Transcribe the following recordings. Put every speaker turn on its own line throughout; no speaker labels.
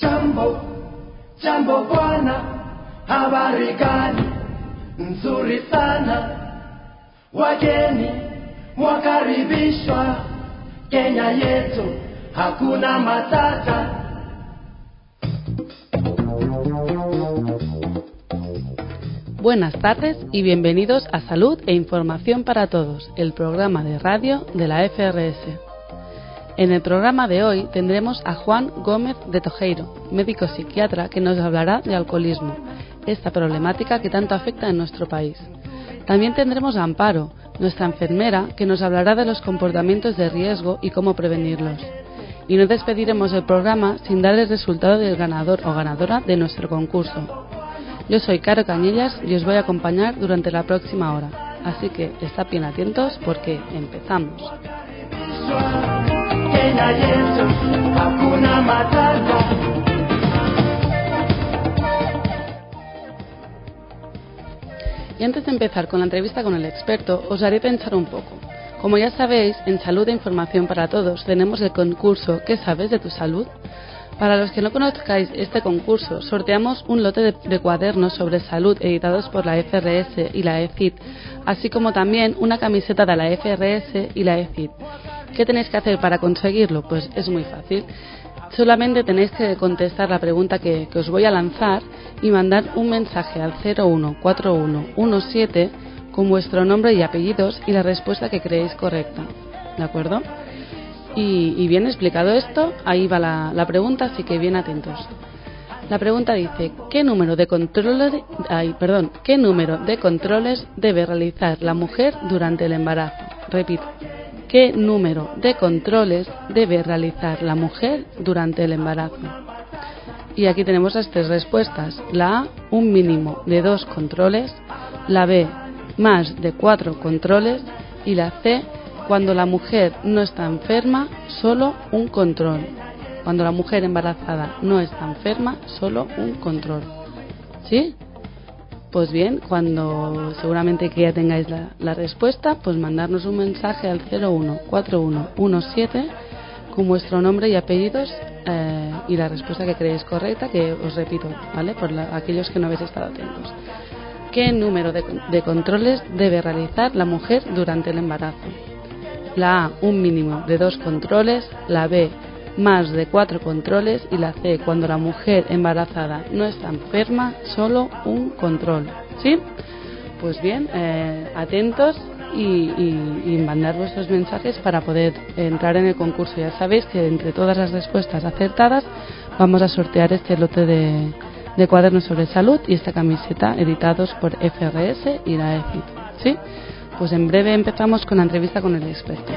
Jambo, jambo bwana, habari gani? Nzuri sana. Wageni mwakaribishwa Kenya yetu, hakuna matata.
Buenas tardes y bienvenidos a Salud e Información para Todos, el programa de radio de la FRS. En el programa de hoy tendremos a Juan Gómez de Tojeiro, médico psiquiatra, que nos hablará de alcoholismo, esta problemática que tanto afecta en nuestro país. También tendremos a Amparo, nuestra enfermera, que nos hablará de los comportamientos de riesgo y cómo prevenirlos. Y no despediremos el programa sin dar el resultado del ganador o ganadora de nuestro concurso. Yo soy Caro Cañellas y os voy a acompañar durante la próxima hora. Así que estad bien atentos porque empezamos. Y antes de empezar con la entrevista con el experto, os haré pensar un poco. Como ya sabéis, en Salud e Información para Todos tenemos el concurso ¿Qué sabes de tu salud? Para los que no conozcáis este concurso, sorteamos un lote de, de cuadernos sobre salud editados por la FRS y la ECID, así como también una camiseta de la FRS y la ECID. ¿Qué tenéis que hacer para conseguirlo? Pues es muy fácil. Solamente tenéis que contestar la pregunta que, que os voy a lanzar y mandar un mensaje al 014117 con vuestro nombre y apellidos y la respuesta que creéis correcta. ¿De acuerdo? Y, y bien explicado esto, ahí va la, pregunta, así que bien atentos. La pregunta dice, ¿qué número de controles, ay, perdón, ¿qué número de controles debe realizar la mujer durante el embarazo? Repito, ¿qué número de controles debe realizar la mujer durante el embarazo? Y aquí tenemos las tres respuestas. La A, un mínimo de dos controles. La B, más de cuatro controles. Y la C, cuando la mujer no está enferma, solo un control. Cuando la mujer embarazada no está enferma, solo un control. ¿Sí? Pues bien, cuando seguramente que ya tengáis la, respuesta, pues mandarnos un mensaje al 014117 con vuestro nombre y apellidos eh, y la respuesta que creéis correcta, que os repito, ¿vale? Por la- aquellos que no habéis estado atentos. ¿Qué número de, de controles debe realizar la mujer durante el embarazo? La A, un mínimo de dos controles, la B, más de cuatro controles y la C, cuando la mujer embarazada no está enferma, solo un control. ¿Sí? Pues bien, eh, atentos y, y- mandar vuestros mensajes para poder entrar en el concurso. Ya sabéis que entre todas las respuestas acertadas vamos a sortear este lote de, de cuadernos sobre salud y esta camiseta editados por FRS y la ECID. ¿Sí? Pues en breve empezamos con la entrevista con el experto.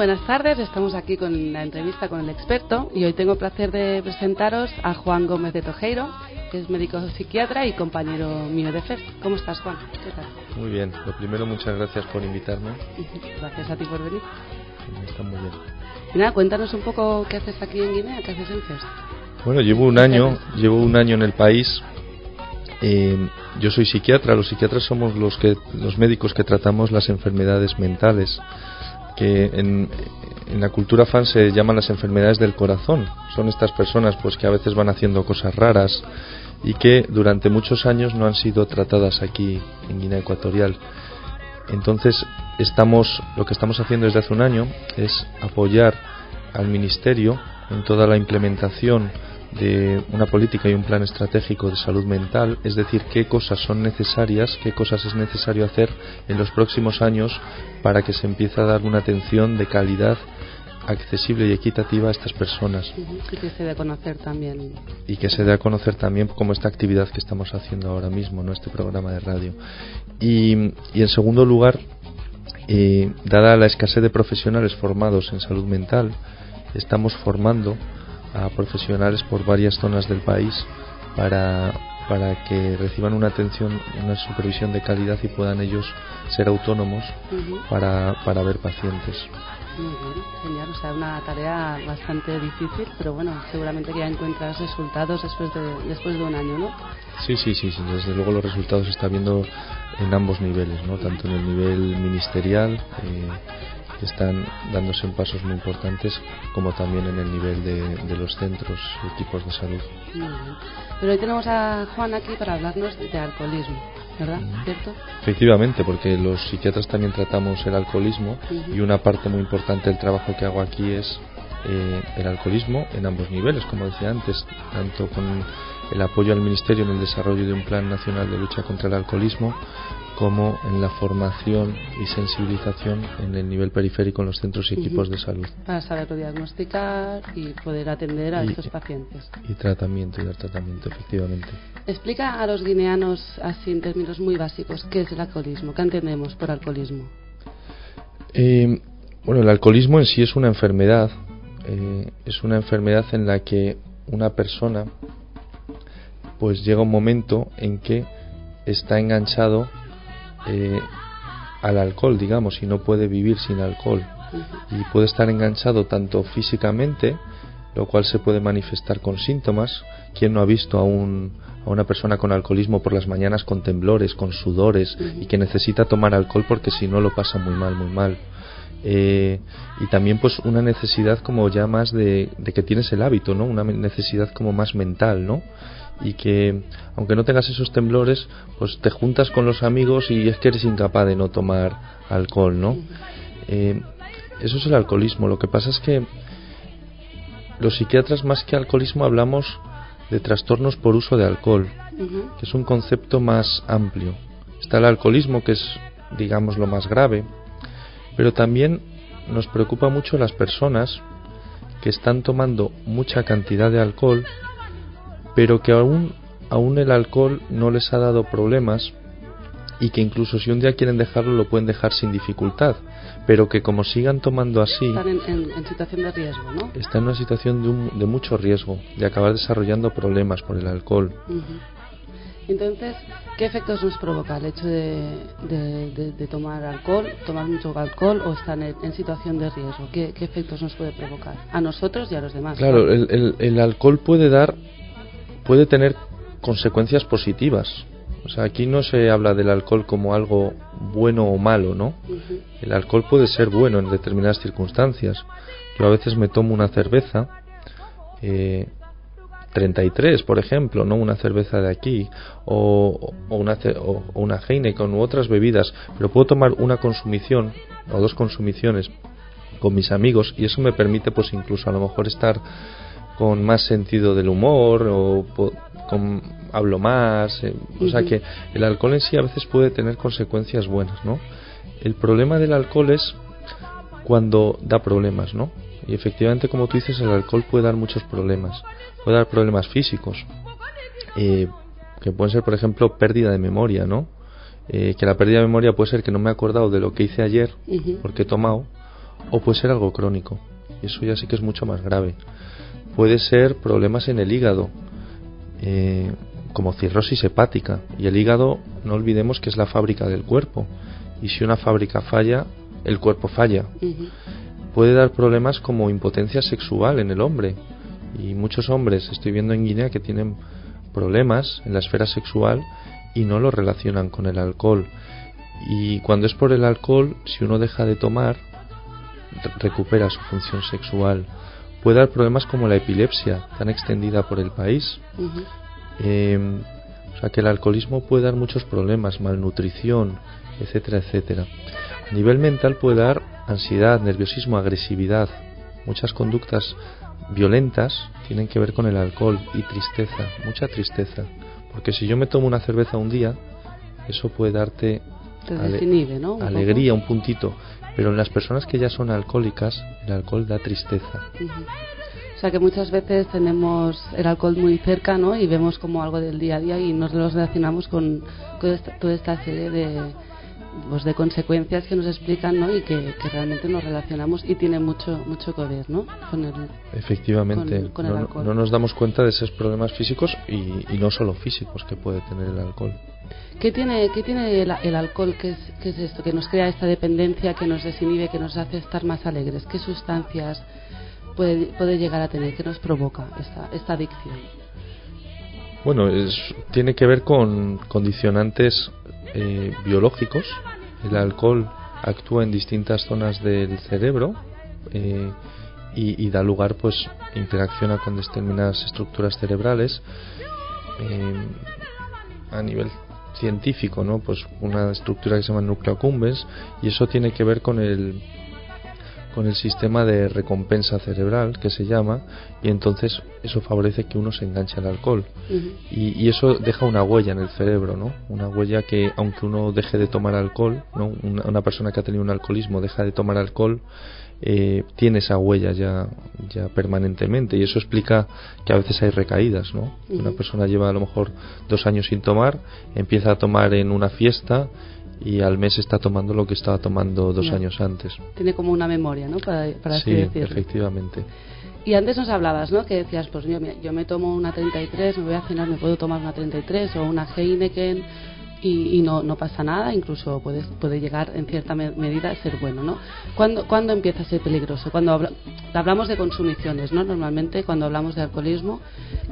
Buenas tardes. Estamos aquí con la entrevista con el experto y hoy tengo el placer de presentaros a Juan Gómez de Tojeiro, que es médico psiquiatra y compañero mío de FES. ¿Cómo estás, Juan? ¿Qué tal?
Muy bien, lo primero muchas gracias por invitarme.
Gracias a ti por venir.
Está muy bien.
Y nada, cuéntanos un poco qué haces aquí en Guinea, qué haces en FES.
Bueno, llevo un año, llevo un año en el país. Eh, yo soy psiquiatra. Los psiquiatras somos los que, los médicos que tratamos las enfermedades mentales, que en, en la cultura fan se llaman las enfermedades del corazón. Son estas personas, pues, que a veces van haciendo cosas raras y que durante muchos años no han sido tratadas aquí en Guinea Ecuatorial. Entonces, estamos, lo que estamos haciendo desde hace un año es apoyar al Ministerio en toda la implementación de una política y un plan estratégico de salud mental, es decir, qué cosas son necesarias, qué cosas es necesario hacer en los próximos años para que se empiece a dar una atención de calidad accesible y equitativa a estas personas
Y que se dé a conocer también.
y que se dé a conocer también como esta actividad que estamos haciendo ahora mismo, ¿no? este programa de radio. Y, y en segundo lugar, eh, dada la escasez de profesionales formados en salud mental, estamos formando a profesionales por varias zonas del país para, para que reciban una atención, una supervisión de calidad y puedan ellos ser autónomos
Ujú.
para, para ver pacientes.
Muy bien, genial. O sea, una tarea bastante difícil, pero bueno, seguramente que ya encuentras resultados después de, después de un año, ¿no?
Sí, sí, sí, sí, desde luego los resultados se está viendo en ambos niveles, ¿no? Tanto en el nivel ministerial, eh, están dándose en pasos muy importantes, como también en el nivel de, de los centros y equipos de salud.
Pero hoy tenemos a Juan aquí para hablarnos de alcoholismo, ¿verdad? ¿Cierto?
Efectivamente, porque los psiquiatras también tratamos el alcoholismo y una parte muy importante del trabajo que hago aquí es eh, el alcoholismo en ambos niveles, como decía antes, tanto con el apoyo al Ministerio en el desarrollo de un plan nacional de lucha contra el alcoholismo, como en la formación y sensibilización en el nivel periférico en los centros y equipos de salud
Para saberlo diagnosticar y poder atender a
Y-
estos pacientes.
y tratamiento y dar tratamiento, efectivamente.
Explica a los guineanos, así en términos muy básicos, qué es el alcoholismo, qué entendemos por alcoholismo.
Eh, bueno, el alcoholismo en sí es una enfermedad. eh, es una enfermedad en la que una persona pues llega un momento en que está enganchado eh, al alcohol, digamos, y no puede vivir sin alcohol. Y puede estar enganchado tanto físicamente, lo cual se puede manifestar con síntomas. ¿Quién no ha visto a, un, a una persona con alcoholismo por las mañanas con temblores, con sudores y que necesita tomar alcohol porque si no lo pasa muy mal, muy mal? Eh, y también pues una necesidad como ya más de, de que tienes el hábito, ¿no? Una necesidad como más mental, ¿no? Y que aunque no tengas esos temblores, pues te juntas con los amigos y es que eres incapaz de no tomar alcohol, ¿no? Eh, eso es el alcoholismo. Lo que pasa es que los psiquiatras más que alcoholismo hablamos de trastornos por uso de alcohol, que es un concepto más amplio. Está el alcoholismo, que es, digamos, lo más grave, pero también nos preocupa mucho las personas que están tomando mucha cantidad de alcohol, pero que aún, aún el alcohol no les ha dado problemas y que incluso si un día quieren dejarlo lo pueden dejar sin dificultad, pero que como sigan tomando así,
Están en, en- en situación de riesgo, ¿no?
está en una situación de, un- de mucho riesgo de acabar desarrollando problemas por el alcohol.
Ujú. Entonces, ¿qué efectos nos provoca el hecho de, de- de- de tomar alcohol, tomar mucho alcohol o estar en, en situación de riesgo? ¿Qué, qué efectos nos puede provocar? A nosotros y a los demás.
Claro, el, el- el alcohol puede dar, puede tener consecuencias positivas. O sea, aquí no se habla del alcohol como algo bueno o malo, ¿no? El alcohol puede ser bueno en determinadas circunstancias. Yo a veces me tomo una cerveza, eh, 33, por ejemplo, no una cerveza de aquí, o, o una, o, o una Heineken u otras bebidas, pero puedo tomar una consumición o dos consumiciones con mis amigos y eso me permite pues incluso a lo mejor estar con más sentido del humor o con, hablo más eh, o sea que el alcohol en sí a veces puede tener consecuencias buenas no el problema del alcohol es cuando da problemas no y efectivamente como tú dices el alcohol puede dar muchos problemas puede dar problemas físicos eh, que pueden ser por ejemplo pérdida de memoria no Eh, que la pérdida de memoria puede ser que no me he acordado de lo que hice ayer porque he tomado, o puede ser algo crónico. Y eso ya sí que es mucho más grave. Puede ser problemas en el hígado, eh, como cirrosis hepática. Y el hígado, no olvidemos que es la fábrica del cuerpo. Y si una fábrica falla, el cuerpo falla. Puede dar problemas como impotencia sexual en el hombre. Y muchos hombres, estoy viendo en Guinea, que tienen problemas en la esfera sexual y no lo relacionan con el alcohol. Y cuando es por el alcohol, si uno deja de tomar, re- recupera su función sexual. Puede dar problemas como la epilepsia, tan extendida por el país. Eh, o sea que el alcoholismo puede dar muchos problemas, malnutrición, etcétera, etcétera. A nivel mental puede dar ansiedad, nerviosismo, agresividad. Muchas conductas violentas tienen que ver con el alcohol y tristeza, mucha tristeza. Porque si yo me tomo una cerveza un día, eso puede darte
Te
ale-
desinhibe, ¿no? Un poco.
alegría, un puntito. Pero en las personas que ya son alcohólicas, el alcohol da tristeza.
O sea que muchas veces tenemos el alcohol muy cerca, ¿no? Y vemos como algo del día a día y nos lo relacionamos con, con toda esta serie de, pues, de consecuencias que nos explican, ¿no? Y que, que realmente nos relacionamos y tiene mucho mucho que ver, ¿no? Con el,
Efectivamente,
Con- con el
no,
alcohol.
no nos damos cuenta de esos problemas físicos y, y no solo físicos que puede tener el alcohol.
¿Qué tiene, qué tiene el, el alcohol? ¿Qué es, qué es esto? Que nos crea esta dependencia, que nos desinhibe, que nos hace estar más alegres. ¿Qué sustancias puede, puede llegar a tener? ¿Qué nos provoca esta, esta adicción?
Bueno, es, tiene que ver con condicionantes eh, biológicos. El alcohol actúa en distintas zonas del cerebro eh, y, da lugar, pues, interacciona con determinadas estructuras cerebrales. Eh, a nivel científico, ¿no? Pues una estructura que se llama núcleo accumbens y eso tiene que ver con el con el sistema de recompensa cerebral que se llama y entonces eso favorece que uno se enganche al alcohol y, y eso deja una huella en el cerebro, ¿no? Una huella que aunque uno deje de tomar alcohol, ¿no? Una, una persona que ha tenido un alcoholismo deja de tomar alcohol, eh, tiene esa huella ya, ya permanentemente y eso explica que a veces hay recaídas, ¿no? Una persona lleva a lo mejor dos años sin tomar, empieza a tomar en una fiesta y al mes está tomando lo que estaba tomando dos años antes.
Tiene como una memoria, ¿no? Para, para así
sí,
decirlo.
efectivamente.
Y antes nos hablabas, ¿no? Que decías, pues yo, mira, yo me tomo una 33, me voy a cenar, me puedo tomar una 33 o una Heineken y, y no, no pasa nada, incluso puede, puede llegar en cierta me- medida a ser bueno, ¿no? ¿Cuándo, ¿Cuándo empieza a ser peligroso? Cuando habla- hablamos de consumiciones, ¿no? Normalmente cuando hablamos de alcoholismo,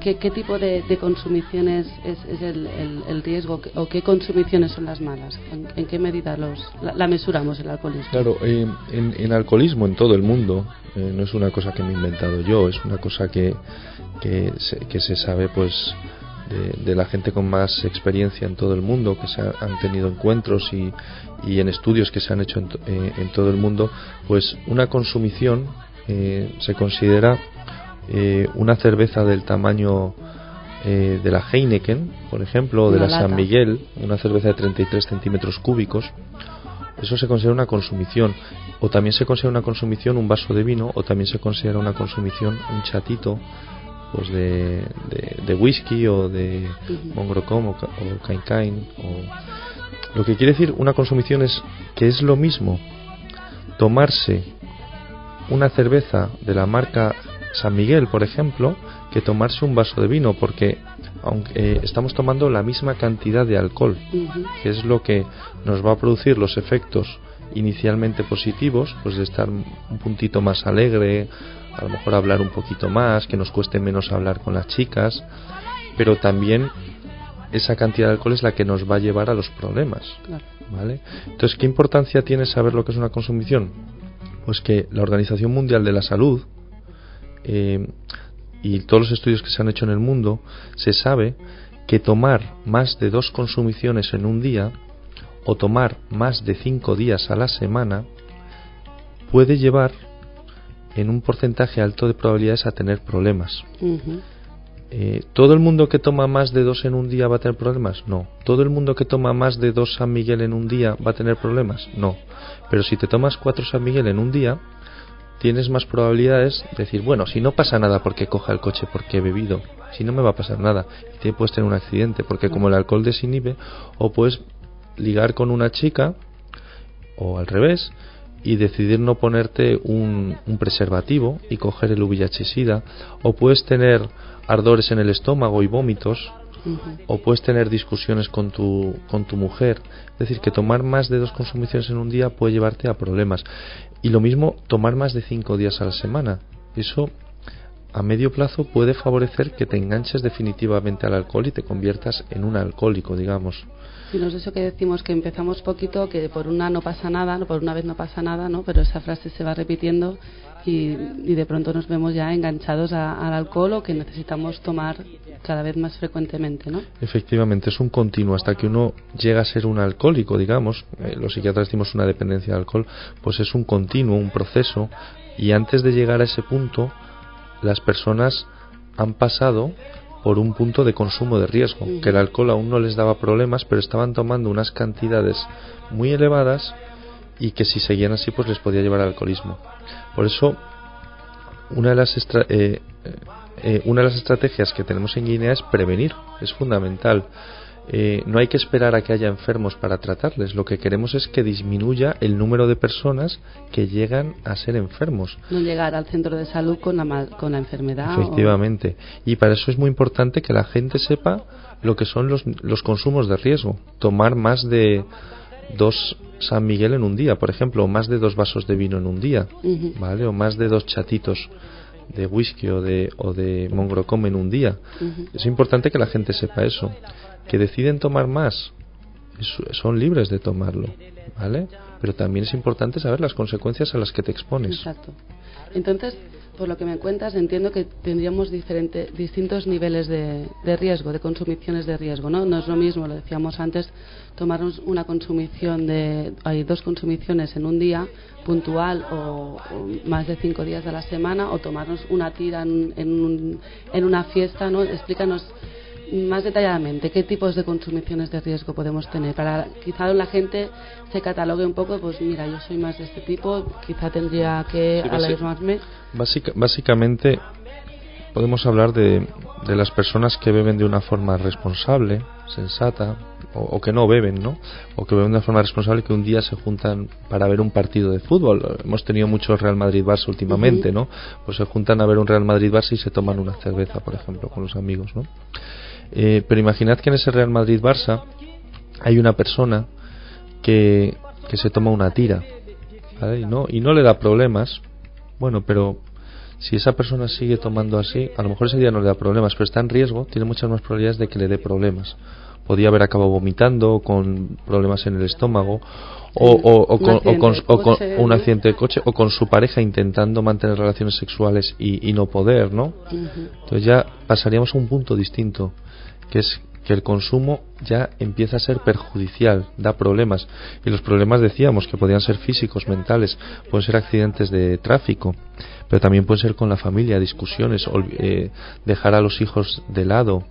¿qué, qué tipo de, de consumiciones es, el, el- riesgo o qué consumiciones son las malas? ¿En, qué medida los, la, mesuramos el alcoholismo?
Claro, eh, en, en alcoholismo en todo el mundo, eh, no es una cosa que me he inventado yo, es una cosa que, que, se, que se sabe pues de, de la gente con más experiencia en todo el mundo, que se ha- han tenido encuentros y, y en estudios que se han hecho en, to- eh, en todo el mundo, pues una consumición eh, se considera eh, una cerveza del tamaño eh, de la Heineken, por ejemplo, o de la San. Miguel, una cerveza de 33 centímetros cúbicos, eso se considera una consumición. O también se considera una consumición un vaso de vino, o también se considera una consumición un chatito pues de, de, de whisky o de mongrocom o, o cain o lo que quiere decir una consumición es que es lo mismo tomarse una cerveza de la marca San Miguel, por ejemplo, que tomarse un vaso de vino, porque aunque eh, estamos tomando la misma cantidad de alcohol, que es lo que nos va a producir los efectos inicialmente positivos, pues de estar un puntito más alegre, a lo mejor hablar un poquito más, que nos cueste menos hablar con las chicas, pero también esa cantidad de alcohol es la que nos va a llevar a los problemas.
Claro.
¿Vale? Entonces, ¿qué importancia tiene saber lo que es una consumición? Pues que la Organización Mundial de la Salud eh, y todos los estudios que se han hecho en el mundo, se sabe que tomar más de dos consumiciones en un día o tomar más de cinco días a la semana puede llevar en un porcentaje alto de probabilidades a tener problemas. Eh, ¿Todo el mundo que toma más de dos en un día va a tener problemas? No. ¿Todo el mundo que toma más de dos San Miguel en un día va a tener problemas? No. Pero si te tomas cuatro San Miguel en un día, tienes más probabilidades de decir, bueno, si no pasa nada porque coja el coche porque he bebido, si no me va a pasar nada, y te puedes tener un accidente, porque como el alcohol desinhibe, o puedes ligar con una chica, o al revés, y decidir no ponerte un, un preservativo y coger el VIH-Sida, o puedes tener ardores en el estómago y vómitos, o puedes tener discusiones con tu, con tu mujer. Es decir, que tomar más de dos consumiciones en un día puede llevarte a problemas. Y lo mismo, tomar más de cinco días a la semana. Eso a medio plazo puede favorecer que te enganches definitivamente al alcohol y te conviertas en un alcohólico, digamos.
Si no es eso que decimos que empezamos poquito, que por una no pasa nada, por una vez no pasa nada, ¿no? Pero esa frase se va repitiendo y, y de pronto nos vemos ya enganchados a- al alcohol o que necesitamos tomar cada vez más frecuentemente, ¿no?
Efectivamente, es un continuo hasta que uno llega a ser un alcohólico, digamos. eh, los psiquiatras decimos una dependencia de alcohol, pues es un continuo, un proceso. Y antes de llegar a ese punto, las personas han pasado por un punto de consumo de riesgo, que el alcohol aún no les daba problemas, pero estaban tomando unas cantidades muy elevadas y que si seguían así pues les podía llevar al alcoholismo. Por eso una de las estra- eh, eh, una de las estrategias que tenemos en Guinea es prevenir, es fundamental. Eh, no hay que esperar a que haya enfermos para tratarles, lo que queremos es que disminuya el número de personas que llegan a ser enfermos.
No llegar al centro de salud con la, con la enfermedad. o-
Efectivamente. Y para eso es muy importante que la gente sepa lo que son los, los consumos de riesgo. Tomar más de dos San Miguel en un día, por ejemplo, o más de dos vasos de vino en un día. ¿vale? O más de dos chatitos de whisky o de, o de mongrocom en un día. Es importante que la gente sepa eso. Que deciden tomar más, son libres de tomarlo, ¿vale? Pero también es importante saber las consecuencias a las que te expones.
Exacto. Entonces, por lo que me cuentas, entiendo que tendríamos diferente, distintos niveles de, de riesgo, de consumiciones de riesgo, ¿no? No es lo mismo, lo decíamos antes, tomarnos una consumición de, hay dos consumiciones en un día, puntual o, más de cinco días de la semana, o tomarnos una tira en, en, un- en una fiesta, ¿no? Explícanos más detalladamente qué tipos de consumiciones de riesgo podemos tener para quizá la gente se catalogue un poco pues mira yo soy más de este tipo quizá tendría que
Sí,
alarmarme
Básica- básicamente podemos hablar de, de las personas que beben de una forma responsable, sensata, o, o que no beben, ¿no? O que beben de una forma responsable que un día se juntan para ver un partido de fútbol. Hemos tenido mucho Real Madrid-Barça últimamente,
Ujú.
¿no? Pues se juntan a ver un Real Madrid-Barça y se toman una cerveza, por ejemplo, con los amigos, ¿no? Eh, pero imaginad que en ese Real Madrid-Barça hay una persona que, que se toma una tira, ¿vale? Y no, y no le da problemas, bueno, pero si esa persona sigue tomando así, a lo mejor ese día no le da problemas, pero está en riesgo, tiene muchas más probabilidades de que le dé problemas. Podía haber acabado vomitando, con problemas en el estómago, o, o- o con, o con- un accidente de coche, o con su pareja intentando mantener relaciones sexuales y, y no poder, ¿no? Entonces ya pasaríamos a un punto distinto, que es que el consumo ya empieza a ser perjudicial, da problemas. Y los problemas decíamos que podían ser físicos, mentales, pueden ser accidentes de tráfico, pero también pueden ser con la familia, discusiones, eh, dejar a los hijos de lado,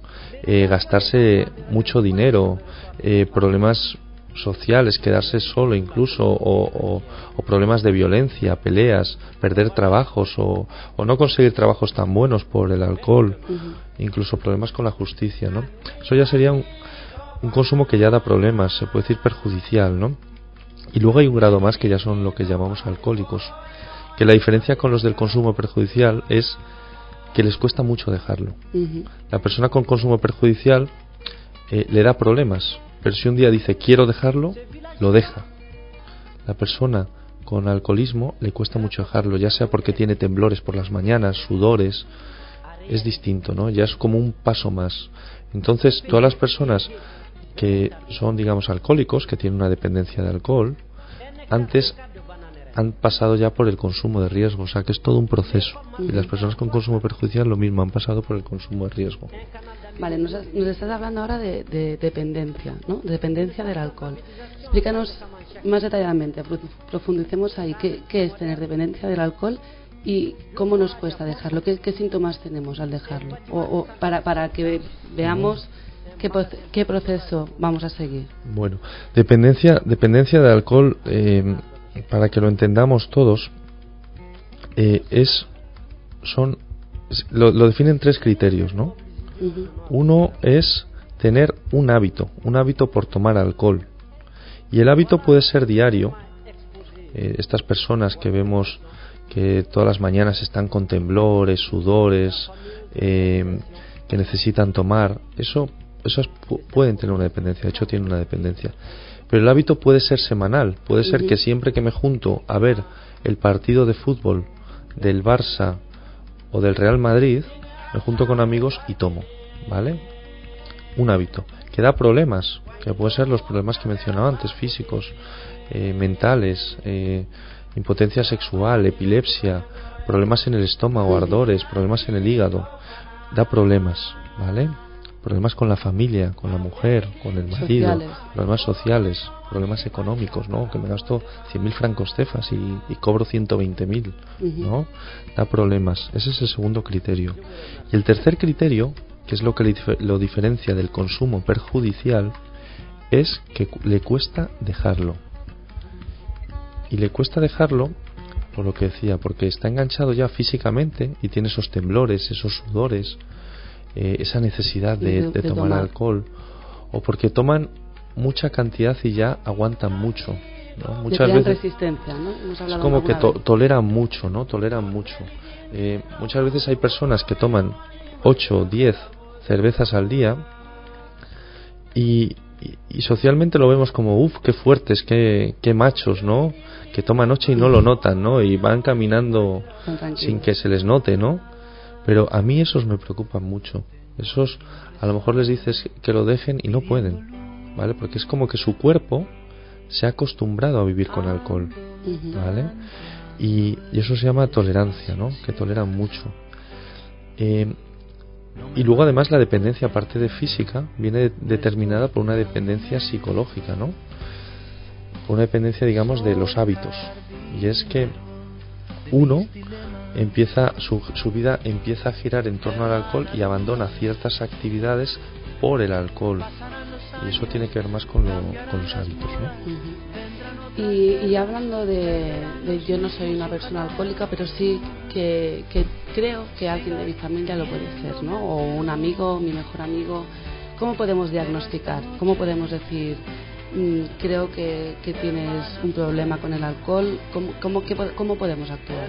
eh, gastarse mucho dinero, eh, problemas sociales, quedarse solo incluso, o, o- o problemas de violencia, peleas, perder trabajos o, o no conseguir trabajos tan buenos por el alcohol, incluso problemas con la justicia, ¿no? Eso ya sería un, un consumo que ya da problemas, se puede decir perjudicial, ¿no? Y luego hay un grado más que ya son lo que llamamos alcohólicos, que la diferencia con los del consumo perjudicial es que les cuesta mucho dejarlo. La persona con consumo perjudicial eh, le da problemas, pero si un día dice quiero dejarlo, lo deja. La persona con alcoholismo le cuesta mucho dejarlo, ya sea porque tiene temblores por las mañanas, sudores, es distinto, ¿no? Ya es como un paso más. Entonces, todas las personas que son, digamos, alcohólicos, que tienen una dependencia de alcohol, antes han pasado ya por el consumo de riesgo, o sea que es todo un proceso. Y las personas con consumo perjudicial lo mismo, han pasado por el consumo de riesgo.
Vale, nos, nos estás hablando ahora de, de dependencia, ¿no? Dependencia del alcohol. Explícanos más detalladamente, prof- profundicemos ahí. ¿Qué, qué es tener dependencia del alcohol y cómo nos cuesta dejarlo? ¿Qué, qué síntomas tenemos al dejarlo? O, o para, para que veamos qué, qué proceso vamos a seguir.
Bueno, dependencia, dependencia de alcohol, eh, para que lo entendamos todos, eh, es, son, lo definen tres criterios, ¿no? Uno es tener un hábito, un hábito por tomar alcohol. Y el hábito puede ser diario. Eh, estas personas que vemos que todas las mañanas están con temblores, sudores, eh, que necesitan tomar, eso, esos pu- pueden tener una dependencia, de hecho tienen una dependencia. Pero el hábito puede ser semanal, puede ser que siempre que me junto a ver el partido de fútbol del Barça o del Real Madrid, me junto con amigos y tomo, ¿vale? Un hábito que da problemas, que pueden ser los problemas que mencionaba antes, físicos, eh, mentales, eh, impotencia sexual, epilepsia, problemas en el estómago, ardores, problemas en el hígado, da problemas, ¿vale? Problemas con la familia, con la mujer, con el marido,
Sociales.
problemas sociales, problemas económicos, ¿no? Que me gasto 100.000 francos cefas y, y cobro 120.000, ¿no? Da problemas. Ese es el segundo criterio. Y el tercer criterio, que es lo que lo diferencia del consumo perjudicial, es que le cuesta dejarlo. Y le cuesta dejarlo por lo que decía, porque está enganchado ya físicamente y tiene esos temblores, esos sudores, eh, esa necesidad de,
De-
tomar,
tomar.
alcohol, o porque toman mucha cantidad y ya aguantan mucho. Muchas veces
resistencia, ¿no? Hemos
es como que to- toleran mucho, ¿no? Toleran mucho. Eh, muchas veces hay personas que toman 8 o 10 cervezas al día y, y- y socialmente lo vemos como, uff, qué fuertes, qué, qué machos, ¿no? Que toman noche y no lo notan, ¿no? Y van caminando sin que se les note, ¿no? Pero a mí esos me preocupan mucho. Esos a lo mejor les dices que lo dejen y no pueden, ¿vale? Porque es como que su cuerpo se ha acostumbrado a vivir con alcohol. ¿vale? Y, y eso se llama tolerancia, ¿no? Que toleran mucho. Eh, y luego además la dependencia, aparte de física, viene de- determinada por una dependencia psicológica, ¿no? Por una dependencia, digamos, de los hábitos. Y es que uno empieza su, vida empieza a girar en torno al alcohol y abandona ciertas actividades por el alcohol. Y eso tiene que ver más con, lo- con los hábitos, ¿no?
Y, y hablando de, yo no soy una persona alcohólica, pero sí que, creo que alguien de mi familia lo puede ser, ¿no? O un amigo, mi mejor amigo. ¿Cómo podemos diagnosticar? ¿Cómo podemos decir, mm, creo que, que tienes un problema con el alcohol? ¿Cómo, cómo, cómo podemos actuar?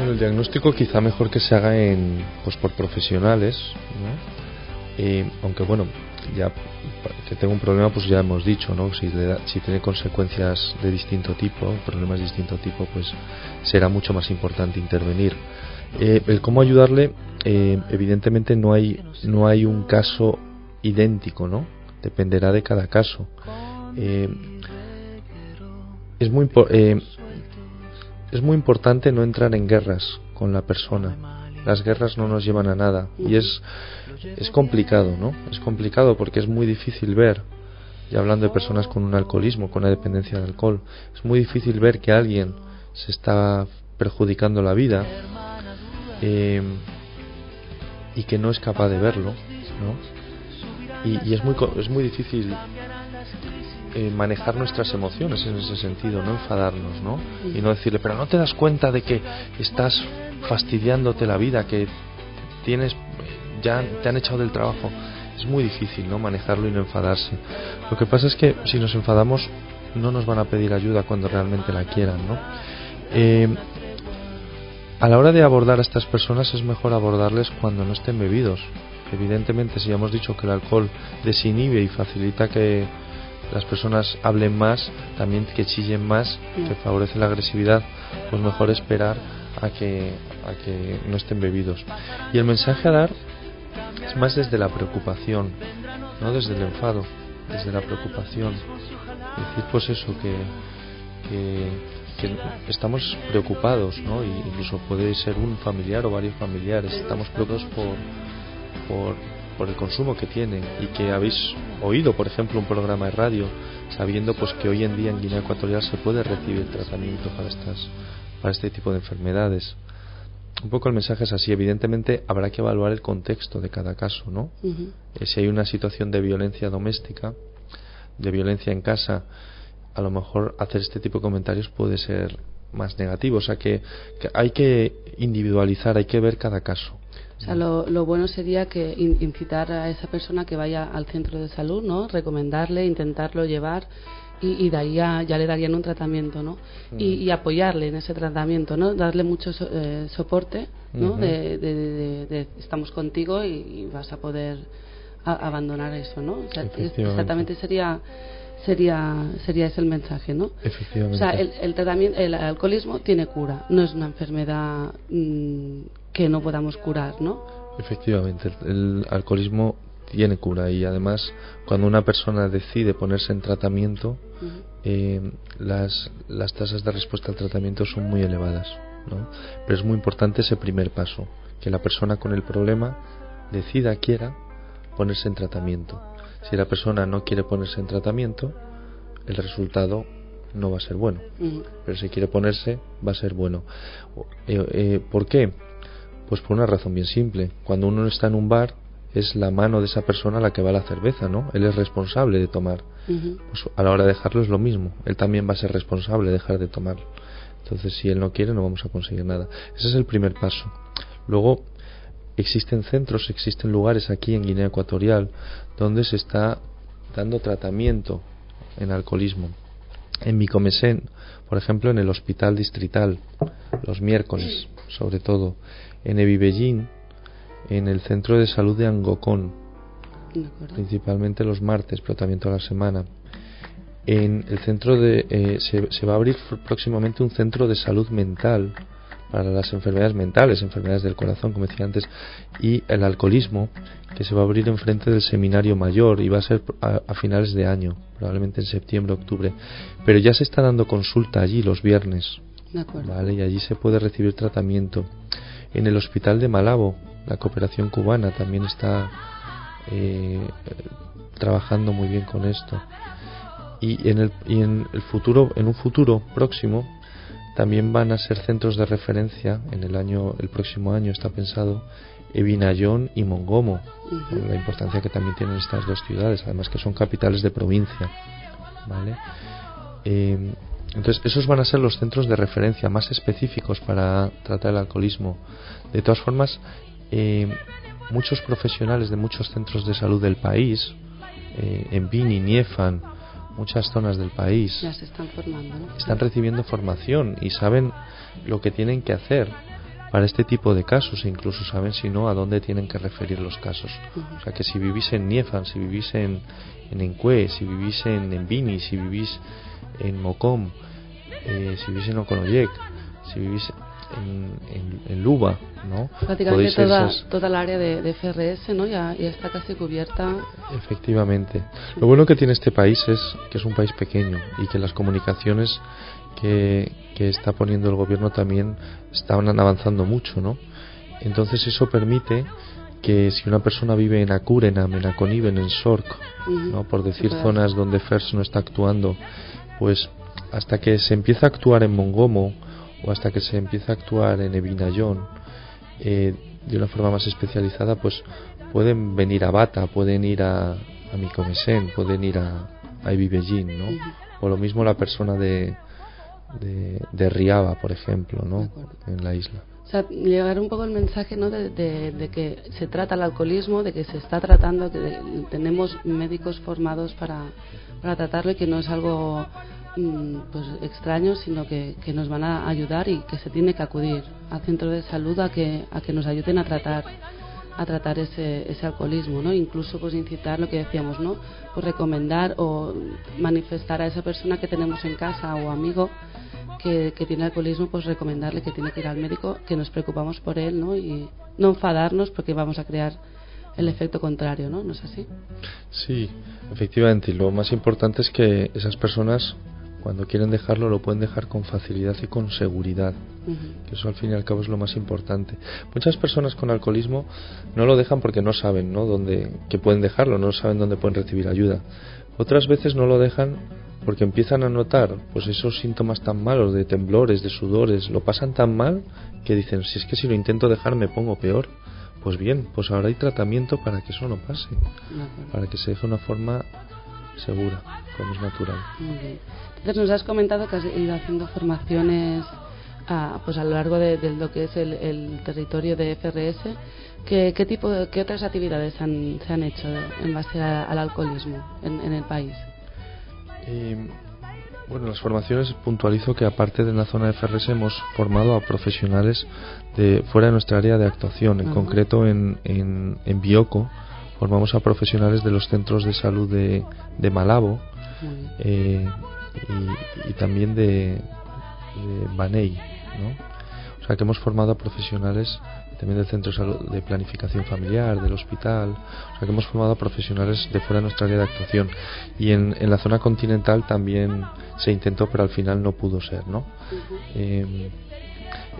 Bueno, el diagnóstico quizá mejor que se haga en, pues por profesionales, ¿no? Eh, aunque bueno, ya que tengo un problema, pues ya hemos dicho, ¿no? Si, le da- si tiene consecuencias de distinto tipo, problemas de distinto tipo, pues será mucho más importante intervenir. Eh, el cómo ayudarle, eh, evidentemente no hay, no hay un caso idéntico, ¿no? Dependerá de cada caso. Eh, es muy eh, es muy importante no entrar en guerras con la persona. Las guerras no nos llevan a nada y es es complicado, ¿no? Es complicado porque es muy difícil ver, y hablando de personas con un alcoholismo, con una dependencia de alcohol, es muy difícil ver que alguien se está perjudicando la vida eh, y que no es capaz de verlo, ¿no? Y, y es muy es muy difícil eh, manejar nuestras emociones en ese sentido, no enfadarnos, ¿no? Y no decirle, pero no te das cuenta de que estás fastidiándote la vida, que tienes ya te han echado del trabajo. Es muy difícil, ¿no? Manejarlo y no enfadarse. Lo que pasa es que si nos enfadamos no nos van a pedir ayuda cuando realmente la quieran, ¿no? Eh, a la hora de abordar a estas personas es mejor abordarles cuando no estén bebidos. Evidentemente, si ya hemos dicho que el alcohol desinhibe y facilita que las personas hablen más, también que chillen más, que favorece la agresividad, pues mejor esperar a que, a que no estén bebidos. Y el mensaje a dar es más desde la preocupación, no desde el enfado, desde la preocupación. Decir pues eso, que, que, que estamos preocupados, ¿no? Y incluso puede ser un familiar o varios familiares, estamos preocupados por, por, por el consumo que tienen y que habéis oído, por ejemplo, un programa de radio sabiendo pues que hoy en día en Guinea Ecuatorial se puede recibir tratamiento para estas para este tipo de enfermedades. Un poco el mensaje es así, evidentemente habrá que evaluar el contexto de cada caso, ¿no? Eh, si hay una situación de violencia doméstica, de violencia en casa, a lo mejor hacer este tipo de comentarios puede ser más negativo. O sea que, que hay que individualizar, hay que ver cada caso.
O sea, lo, lo bueno sería que in- incitar a esa persona que vaya al centro de salud, ¿no? Recomendarle, intentarlo llevar y, y de ahí ya, le darían un tratamiento, ¿no? Y, y apoyarle en ese tratamiento, ¿no? Darle mucho so- eh, soporte, ¿no? De, de- de- de- de estamos contigo y, y vas a poder a- abandonar eso, ¿no? O sea, exactamente sería sería sería ese el mensaje, ¿no?
Efectivamente.
O sea, el, el tratamiento, el alcoholismo tiene cura, no es una enfermedad mm, que no podamos curar, ¿no?
Efectivamente, el, el alcoholismo tiene cura y además cuando una persona decide ponerse en tratamiento, eh, las, las tasas de respuesta al tratamiento son muy elevadas. ¿no? Pero es muy importante ese primer paso, que la persona con el problema decida, quiera ponerse en tratamiento. Si la persona no quiere ponerse en tratamiento, el resultado no va a ser bueno. Pero si quiere ponerse, va a ser bueno. Eh, eh, ¿Por qué? Pues por una razón bien simple. Cuando uno está en un bar, es la mano de esa persona la que va a la cerveza, ¿no? Él es responsable de tomar. Pues a la hora de dejarlo es lo mismo. Él también va a ser responsable de dejar de tomar. Entonces, si él no quiere, no vamos a conseguir nada. Ese es el primer paso. Luego, existen centros, existen lugares aquí en Guinea Ecuatorial donde se está dando tratamiento en alcoholismo. En Micomesén, por ejemplo, en el hospital distrital, los miércoles, sobre todo. En Evibellín, en el centro de salud de Angocón, principalmente los martes, pero también toda la semana. En el centro de eh, se, se va a abrir próximamente un centro de salud mental para las enfermedades mentales, enfermedades del corazón, como decía antes, y el alcoholismo, que se va a abrir enfrente del seminario mayor y va a ser a, a finales de año, probablemente en septiembre, octubre. Pero ya se está dando consulta allí los viernes,
De acuerdo.
¿vale? Y allí se puede recibir tratamiento. En el hospital de Malabo, la cooperación cubana también está eh, trabajando muy bien con esto. Y en el, y en el futuro, en un futuro próximo, también van a ser centros de referencia en el año, el próximo año está pensado, Evinayón y Mongomo, la importancia que también tienen estas dos ciudades, además que son capitales de provincia, ¿vale? Eh, entonces, esos van a ser los centros de referencia más específicos para tratar el alcoholismo. De todas formas, eh, muchos profesionales de muchos centros de salud del país, eh, en Bini, Niefan, muchas zonas del país,
Ya se están formando, ¿no?
están recibiendo formación y saben lo que tienen que hacer para este tipo de casos e incluso saben si no a dónde tienen que referir los casos. O sea que si vivís en Niefan, si vivís en, en Encue, si vivís en, en Bini, si vivís en Mocom, eh, si vivís en Oconoyec, si vivís en, en, en Luba, ¿no?
Prácticamente toda, toda el área de, de FRS, ¿no? Ya, ya está casi cubierta.
Efectivamente. Lo bueno que tiene este país es que es un país pequeño y que las comunicaciones que, que está poniendo el gobierno también están avanzando mucho, ¿no? Entonces eso permite que si una persona vive en Acurenam, en Aconiven, en Sork,
Ujú.
¿no? por decir zonas donde FERS no está actuando, pues hasta que se empieza a actuar en Mongomo o hasta que se empieza a actuar en Evinayón eh, de una forma más especializada, pues pueden venir a Bata, pueden ir a, a Micomesén, pueden ir a, a Ibibellín, ¿no? O lo mismo la persona de, de, de Riaba, por ejemplo, ¿no? En la isla.
O sea, llegar un poco el mensaje ¿no? de, de- de que se trata el alcoholismo, de que se está tratando, que de- tenemos médicos formados para, para tratarlo y que no es algo pues extraño, sino que, que nos van a ayudar y que se tiene que acudir al centro de salud a que, a que nos ayuden a tratar a tratar ese, ese alcoholismo, ¿no? Incluso pues incitar lo que decíamos, ¿no? Pues recomendar o manifestar a esa persona que tenemos en casa o amigo que, que tiene alcoholismo, pues recomendarle que tiene que ir al médico, que nos preocupamos por él, ¿no? Y no enfadarnos porque vamos a crear el efecto contrario, ¿no? ¿No es así?
Sí, efectivamente. Y lo más importante es que esas personas, cuando quieren dejarlo, lo pueden dejar con facilidad y con seguridad. Que eso al fin y al cabo es lo más importante. Muchas personas con alcoholismo no lo dejan porque no saben, ¿no? Dónde, que pueden dejarlo, no saben dónde pueden recibir ayuda. Otras veces no lo dejan porque empiezan a notar pues esos síntomas tan malos de temblores, de sudores, lo pasan tan mal que dicen, si es que si lo intento dejar me pongo peor. Pues bien, pues ahora hay tratamiento para que eso no pase, para que se deje de una forma segura, como es natural.
Muy bien. Entonces nos has comentado que has ido haciendo formaciones a, pues a lo largo de, de lo que es el, el territorio de FRS. ¿Qué, qué tipo, de- qué otras actividades han- se han hecho en base a- al alcoholismo en, en el país?
Eh, bueno, las formaciones puntualizo que aparte de la zona de FRS hemos formado a profesionales de fuera de nuestra área de actuación, en
Ajá.
concreto en, en, en Bioko formamos a profesionales de los centros de salud de, de Malabo eh, y, también de, de Banei, ¿no? O sea que hemos formado a profesionales también del centro de planificación familiar, del hospital, o sea que hemos formado a profesionales de fuera de nuestra área de actuación y en, en la zona continental también se intentó pero al final no pudo ser, ¿no? Eh,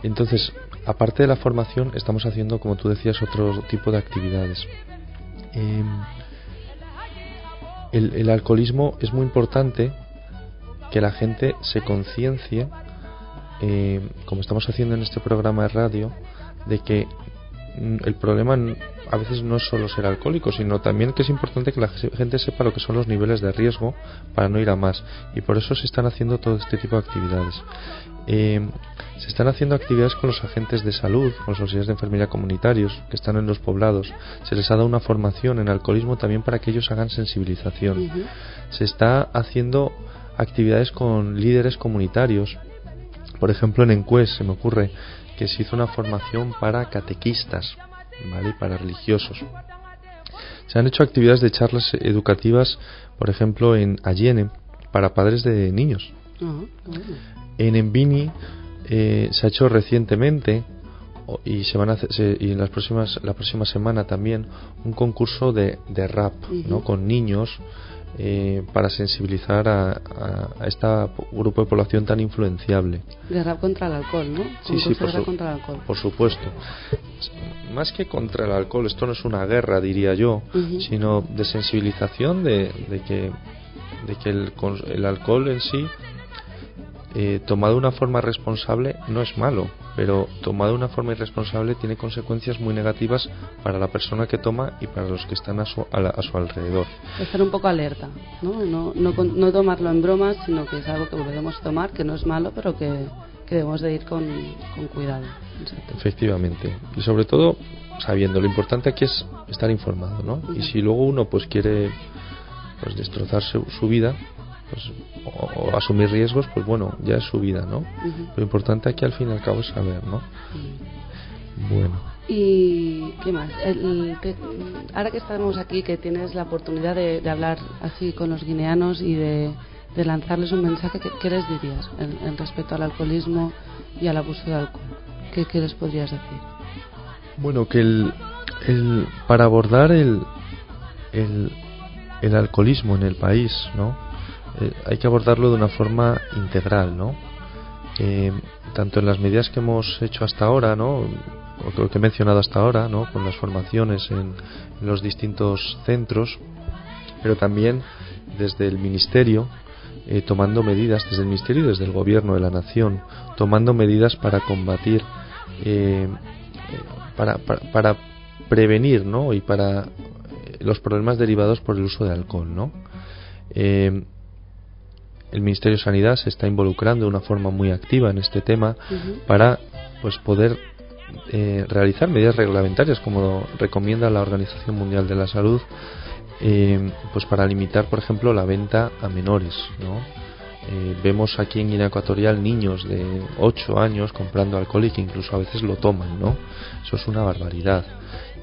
entonces, aparte de la formación, estamos haciendo, como tú decías, otro tipo de actividades. Eh, el, el alcoholismo es muy importante que la gente se conciencie, eh, como estamos haciendo en este programa de radio, de que mm, el problema a veces no es solo ser alcohólico, sino también que es importante que la ge- gente sepa lo que son los niveles de riesgo para no ir a más. Y por eso se están haciendo todo este tipo de actividades. Eh, se están haciendo actividades con los agentes de salud, con los auxiliares de enfermería comunitarios que están en los poblados. Se les ha dado una formación en alcoholismo también para que ellos hagan sensibilización. Se está haciendo actividades con líderes comunitarios. Por ejemplo, en Encues se me ocurre que se hizo una formación para catequistas, ¿vale? Y para religiosos. Se han hecho actividades de charlas educativas, por ejemplo, en Allene, para padres de niños. En Envini eh, se ha hecho recientemente y se van a hacer, se- y en las próximas la próxima semana también un concurso de, de rap no con niños eh, para sensibilizar a, a, a este grupo de población tan influenciable
rap contra el alcohol, ¿no?
Sí, sí, por,
rap
su-
contra el alcohol.
por supuesto. Más que contra el alcohol, esto no es una guerra, diría yo, sino de sensibilización de, de que, de que el, el alcohol en sí, eh, tomado de una forma responsable, no es malo, pero tomado de una forma irresponsable tiene consecuencias muy negativas para la persona que toma y para los que están a su, a la- a su alrededor.
Estar un poco alerta, ¿no? No, no, no tomarlo en bromas, sino que es algo que podemos tomar, que no es malo, pero que, que debemos de ir con, con cuidado. Exacto.
Efectivamente. Y sobre todo sabiendo, lo importante aquí es estar informado, ¿no? Y si luego uno pues quiere pues destrozar su, su vida pues, o, o asumir riesgos, pues bueno, ya es su vida, ¿no?
Ujú.
Lo importante aquí al fin y al cabo es saber, ¿no? Bueno,
¿Y qué más? El- te- ahora que estamos aquí, que tienes la oportunidad de, de hablar así con los guineanos y de, de lanzarles un mensaje, ¿qué, qué les dirías en, en respecto al alcoholismo y al abuso de alcohol? ¿Qué, qué les podrías decir?
bueno que el, el para abordar el, el, el alcoholismo en el país, ¿no? Eh, hay que abordarlo de una forma integral, ¿no? Eh, tanto en las medidas que hemos hecho hasta ahora, ¿no? O que- que he mencionado hasta ahora, ¿no? Con las formaciones en, los distintos centros, pero también desde el ministerio, eh, tomando medidas, desde el ministerio y desde el gobierno de la nación, tomando medidas para combatir, eh, para, para, para prevenir, ¿no? Y para los problemas derivados por el uso de alcohol, ¿no? Eh, el Ministerio de Sanidad se está involucrando de una forma muy activa en este tema para pues poder eh, realizar medidas reglamentarias como recomienda la Organización Mundial de la Salud eh, pues para limitar por ejemplo la venta a menores ¿no? Eh, vemos aquí en Guinea Ecuatorial niños de 8 años comprando alcohol y que incluso a veces lo toman ¿no? eso es una barbaridad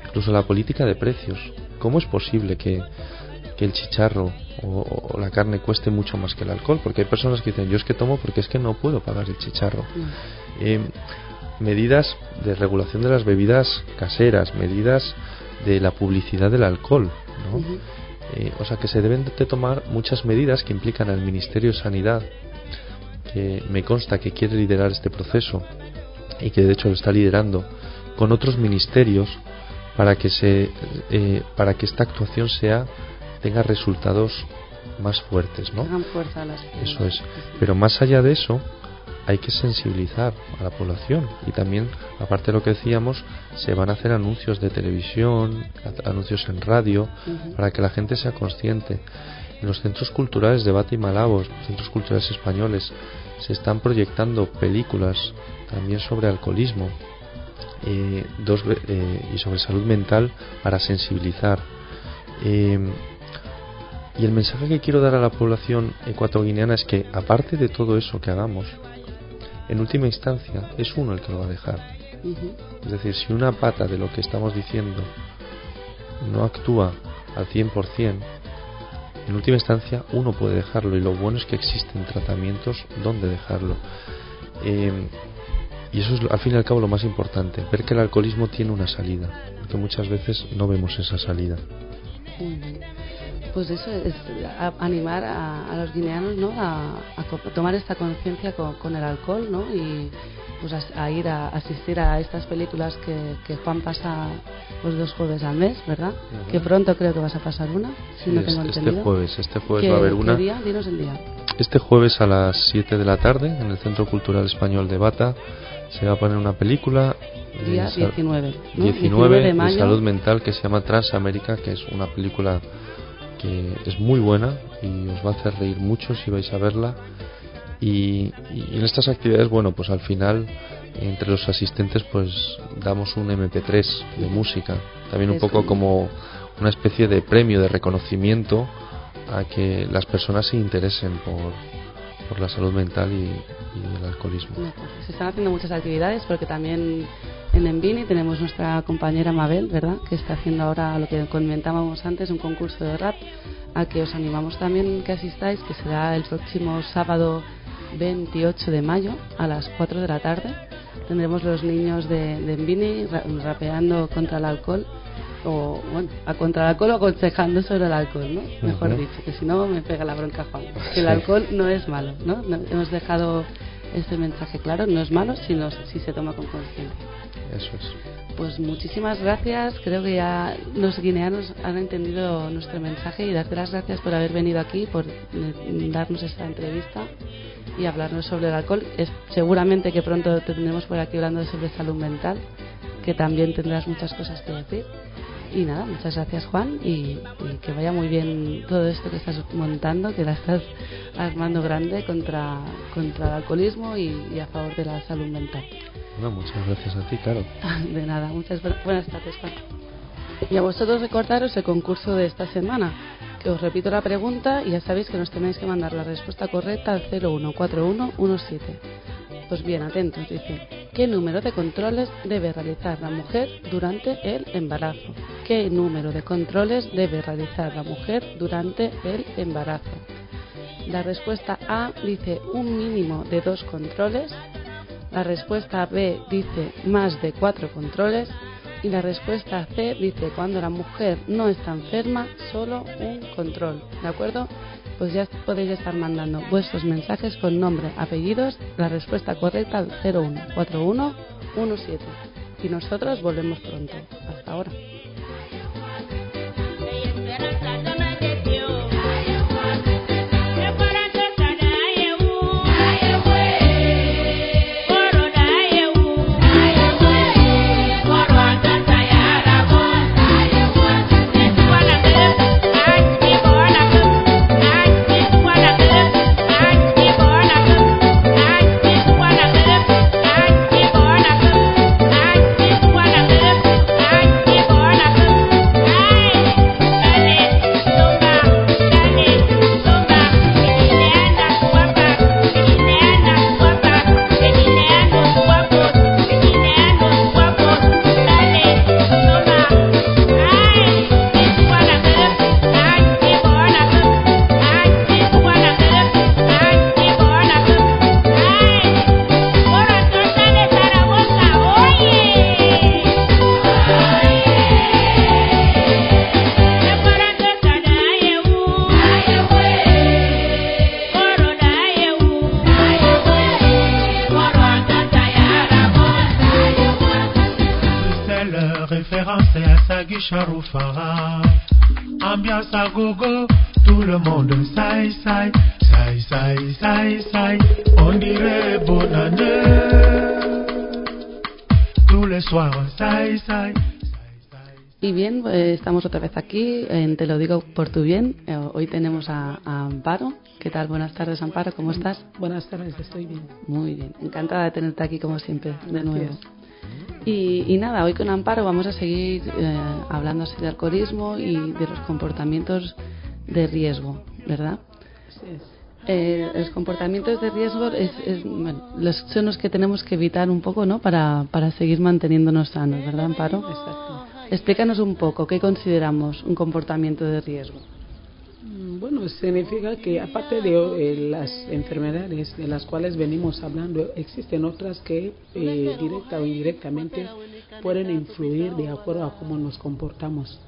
incluso la política de precios ¿cómo es posible que, que el chicharro o, o la carne cueste mucho más que el alcohol? porque hay personas que dicen yo es que tomo porque es que no puedo pagar el chicharro
No.
eh, medidas de regulación de las bebidas caseras, medidas de la publicidad del alcohol, ¿no? Eh, o sea que se deben de tomar muchas medidas que implican al Ministerio de Sanidad, que me consta que quiere liderar este proceso y que de hecho lo está liderando con otros ministerios para que se eh, para que esta actuación sea tenga resultados más fuertes, ¿no?
Hagan fuerza a las
Eso es. Pero más allá de eso, hay que sensibilizar a la población. Y también, aparte de lo que decíamos, se van a hacer anuncios de televisión, anuncios en radio, para que la gente sea consciente. En los centros culturales de Bata y Malabos, centros culturales españoles, se están proyectando películas también sobre alcoholismo eh, dos, eh, y sobre salud mental para sensibilizar. Eh, y el mensaje que quiero dar a la población ecuatoguineana es que, aparte de todo eso que hagamos, en última instancia es uno el que lo va a dejar. Es decir, si una pata de lo que estamos diciendo no actúa al 100%, en última instancia uno puede dejarlo y lo bueno es que existen tratamientos donde dejarlo. Eh, y eso es al fin y al cabo lo más importante, ver que el alcoholismo tiene una salida, porque muchas veces no vemos esa salida.
Pues eso es a- animar a, a los guineanos ¿no? a, tomar esta conciencia con, con el alcohol ¿no? y pues a, ir a asistir a estas películas que, que Juan pasa los dos jueves al mes, ¿verdad?
Ujú.
Que pronto creo que vas a pasar una, si
Sí,
no tengo
este
entendido.
jueves, este jueves
¿Qué-
va a haber
qué
una.
día? Dinos el día.
Este jueves a las 7 de la tarde en el Centro Cultural Español de Bata se va a poner una película de
Día
sa-
19. ¿no?
19
de
de
mayo.
salud mental que se llama Transamérica, que es una película que es muy buena y os va a hacer reír mucho si vais a verla. Y, y en estas actividades, bueno, pues al final entre los asistentes pues damos un MP3 de música, también un poco
como
una especie de premio de reconocimiento a que las personas se interesen por, por la salud mental y, y el alcoholismo.
Pues se están haciendo muchas actividades porque también en Envini tenemos nuestra compañera Mabel, ¿verdad? Que está haciendo ahora lo que comentábamos antes, un concurso de rap, a que os animamos también que asistáis, que será el próximo sábado 28 de mayo a las 4 de la tarde. Tendremos los niños de, de Envini ra- rapeando contra el alcohol o bueno, a contra el alcohol o aconsejando sobre el alcohol, ¿no? Mejor dicho, que si no me pega la bronca Juan. Que el alcohol no es malo, ¿no? No- Hemos dejado este mensaje claro, no es malo sino si se toma con conciencia.
Eso es.
Pues muchísimas gracias, creo que ya los guineanos han entendido nuestro mensaje y darte las gracias por haber venido aquí, por darnos esta entrevista y hablarnos sobre el alcohol. Es, seguramente que pronto te tendremos por aquí hablando sobre salud mental, que también tendrás muchas cosas que decir. Y nada, muchas gracias Juan y, y que vaya muy bien todo esto que estás montando, que la estás armando grande contra, contra el alcoholismo y, y a favor de la salud mental.
Bueno, muchas gracias a ti, claro.
De nada, muchas bu- buenas tardes, Juan. Y a vosotros recordaros el concurso de esta semana, que os repito la pregunta y ya sabéis que nos tenéis que mandar la respuesta correcta al 014117. Pues bien, atentos, dice, ¿qué número de controles debe realizar la mujer durante el embarazo? ¿Qué número de controles debe realizar la mujer durante el embarazo? La respuesta A dice un mínimo de dos controles, la respuesta B dice más de cuatro controles y la respuesta C dice cuando la mujer no está enferma, solo un control. ¿De acuerdo? Pues ya podéis estar mandando vuestros mensajes con nombre, apellidos, la respuesta correcta al 014117. Y nosotros volvemos pronto. Hasta ahora.
Ambiance à gogo, tout le monde saï saï, saï saï saï saï. On dirait bonne année. Tous les soirs, saï saï.
Y bien, eh, estamos otra vez aquí, en Te lo digo por tu bien. Eh, hoy tenemos a, a Amparo. ¿Qué tal? Buenas tardes, Amparo, ¿cómo estás?
Buenas tardes, estoy bien.
Muy bien, encantada de tenerte aquí como siempre, de nuevo. Y, y nada, hoy con Amparo vamos a seguir eh, hablando así de alcoholismo y de los comportamientos de riesgo, ¿verdad?
Así es.
eh, los comportamientos de riesgo es, es- bueno, los, son los que tenemos que evitar un poco, ¿no? Para, para seguir manteniéndonos sanos, ¿verdad, Amparo?
Exacto.
Explícanos un poco qué consideramos un comportamiento de riesgo.
Mm, Bueno, significa que aparte de eh, las enfermedades de las cuales venimos hablando, existen otras que eh, directa o indirectamente pueden influir de acuerdo a cómo nos comportamos.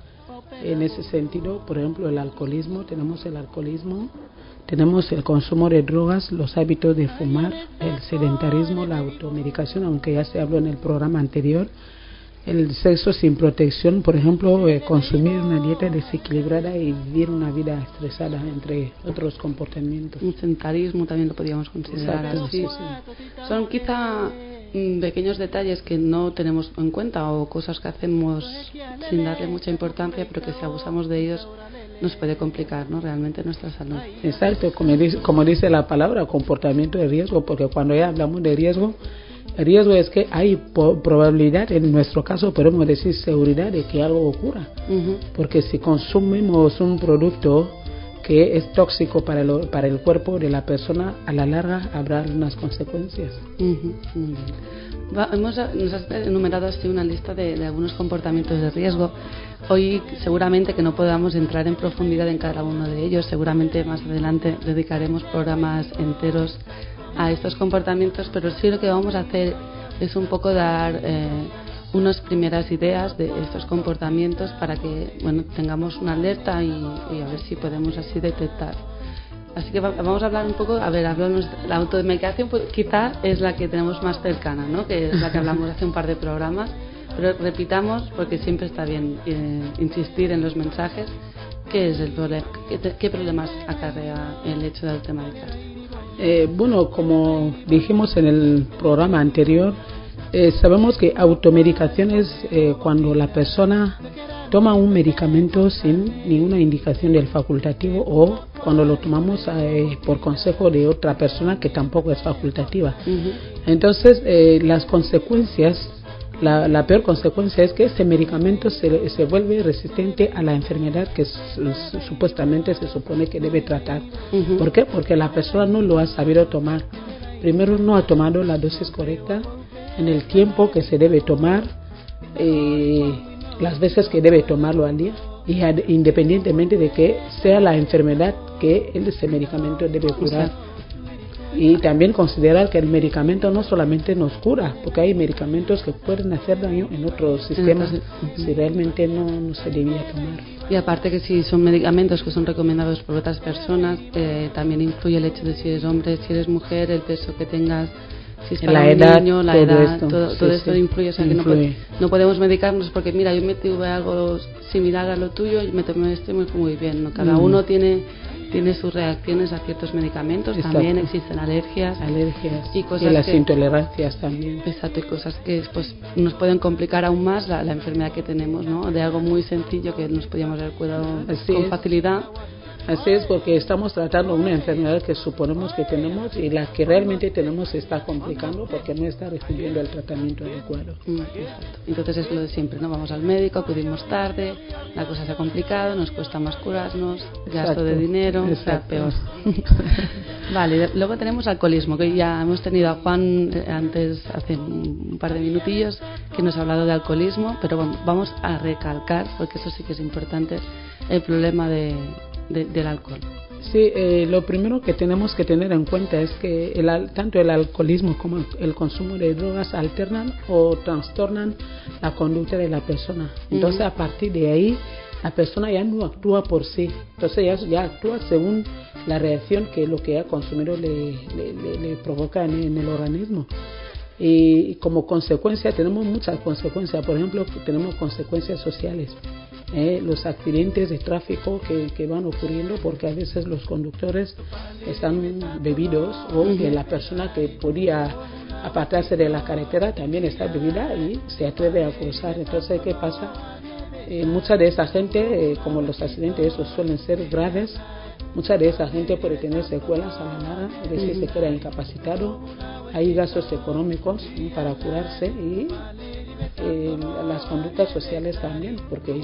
En ese sentido, por ejemplo, el alcoholismo, tenemos el alcoholismo, tenemos el consumo de drogas, los hábitos de fumar, el sedentarismo, la automedicación, aunque ya se habló en el programa anterior, el sexo sin protección, por ejemplo, eh, consumir una dieta desequilibrada y vivir una vida estresada, entre otros comportamientos.
Un sedentarismo también lo podríamos considerar
Exacto,
así.
sí, sí.
Son quizá mm, pequeños detalles que no tenemos en cuenta o cosas que hacemos sin darle mucha importancia, pero que si abusamos de ellos nos puede complicar ¿no? realmente nuestra salud.
Exacto, como dice, como dice la palabra, comportamiento de riesgo, porque cuando ya hablamos de riesgo, el riesgo es que hay probabilidad, en nuestro caso podemos decir seguridad de que algo ocurra.
Ujú.
Porque si consumimos un producto que es tóxico para el, para el cuerpo de la persona, a la larga habrá unas consecuencias.
Muy bien. Va- hemos, nos has enumerado así una lista de, de algunos comportamientos de riesgo. Hoy seguramente que no podamos entrar en profundidad en cada uno de ellos. Seguramente más adelante dedicaremos programas enteros a estos comportamientos, pero sí lo que vamos a hacer es un poco dar eh, unas primeras ideas de estos comportamientos para que bueno tengamos una alerta y, a ver si podemos así detectar Así que va- vamos a hablar un poco, a ver, hablamos, la automedicación pues, quizá es la que tenemos más cercana, ¿no? Que es la que hablamos hace un par de programas, pero repitamos porque siempre está bien eh, insistir en los mensajes, ¿qué es el problema? ¿Qué, te- qué problemas acarrea el hecho de automedicarse?
Eh, bueno, como dijimos en el programa anterior, eh, sabemos que automedicación es eh, cuando la persona toma un medicamento sin ninguna indicación del facultativo o cuando lo tomamos eh, por consejo de otra persona que tampoco es facultativa.
Ujú.
Entonces, eh, las consecuencias, la, la peor consecuencia es que este medicamento se, se vuelve resistente a la enfermedad que supuestamente se supone que debe tratar.
Ujú.
¿Por qué? Porque la persona no lo ha sabido tomar. Primero, no ha tomado la dosis correcta en el tiempo que se debe tomar, eh, las veces que debe tomarlo al día, y ad- independientemente de que sea la enfermedad que ese medicamento debe curar. Y también considerar que el medicamento no solamente nos cura, porque hay medicamentos que pueden hacer daño en otros sistemas si realmente no, no se debía tomar.
Y aparte que si son medicamentos que son recomendados por otras personas, eh, también influye el hecho de si eres hombre, si eres mujer, el peso que tengas, si es
La
para un
edad,
niño, la
todo
edad,
esto,
todo,
sí,
todo esto
sí,
influye. O sea que no, podemos medicarnos porque mira, yo me tuve algo similar a lo tuyo y me tomé esto y me fue muy bien. ¿no? Cada
Mm.
uno tiene, tiene sus reacciones a ciertos medicamentos,
Exacto.
también existen alergias.
Alergias
Y cosas
las
que-
intolerancias también.
Exacto, y cosas que pues, nos pueden complicar aún más la, la enfermedad que tenemos, ¿no? De algo muy sencillo que nos podíamos haber cuidado
Así
con
es.
facilidad.
Así es porque estamos tratando una enfermedad que suponemos que tenemos y la que realmente tenemos se está complicando porque no está recibiendo el tratamiento adecuado.
Mm. Entonces es lo de siempre, ¿no? Vamos al médico, acudimos tarde, la cosa se ha complicado, nos cuesta más curarnos, gasto
Exacto,
de dinero, o sea,
exacto.
peor. vale, luego tenemos alcoholismo, que ya hemos tenido a Juan eh, antes, hace un par de minutillos, que nos ha hablado de alcoholismo, pero vamos a recalcar, porque eso sí que es importante, el problema de, de- del alcohol.
Sí, eh, lo primero que tenemos que tener en cuenta es que el, tanto el alcoholismo como el, consumo de drogas alternan o trastornan la conducta de la persona. Entonces, a partir de ahí, la persona ya no actúa por sí. Entonces, ya, ya actúa según la reacción que lo que ha consumido le, le- le- le provoca en, en el organismo. Y como consecuencia, tenemos muchas consecuencias. Por ejemplo, tenemos consecuencias sociales. Eh, los accidentes de tráfico que, que van ocurriendo porque a veces los conductores están bebidos o que la persona que podía apartarse de la carretera también está bebida y se atreve a cruzar. Entonces, ¿qué pasa? Eh, mucha de esa gente, eh, como los accidentes esos suelen ser graves, mucha de esa gente puede tener secuelas a la larga, es decir, se queda incapacitado, hay gastos económicos para curarse y eh, las conductas sociales también, porque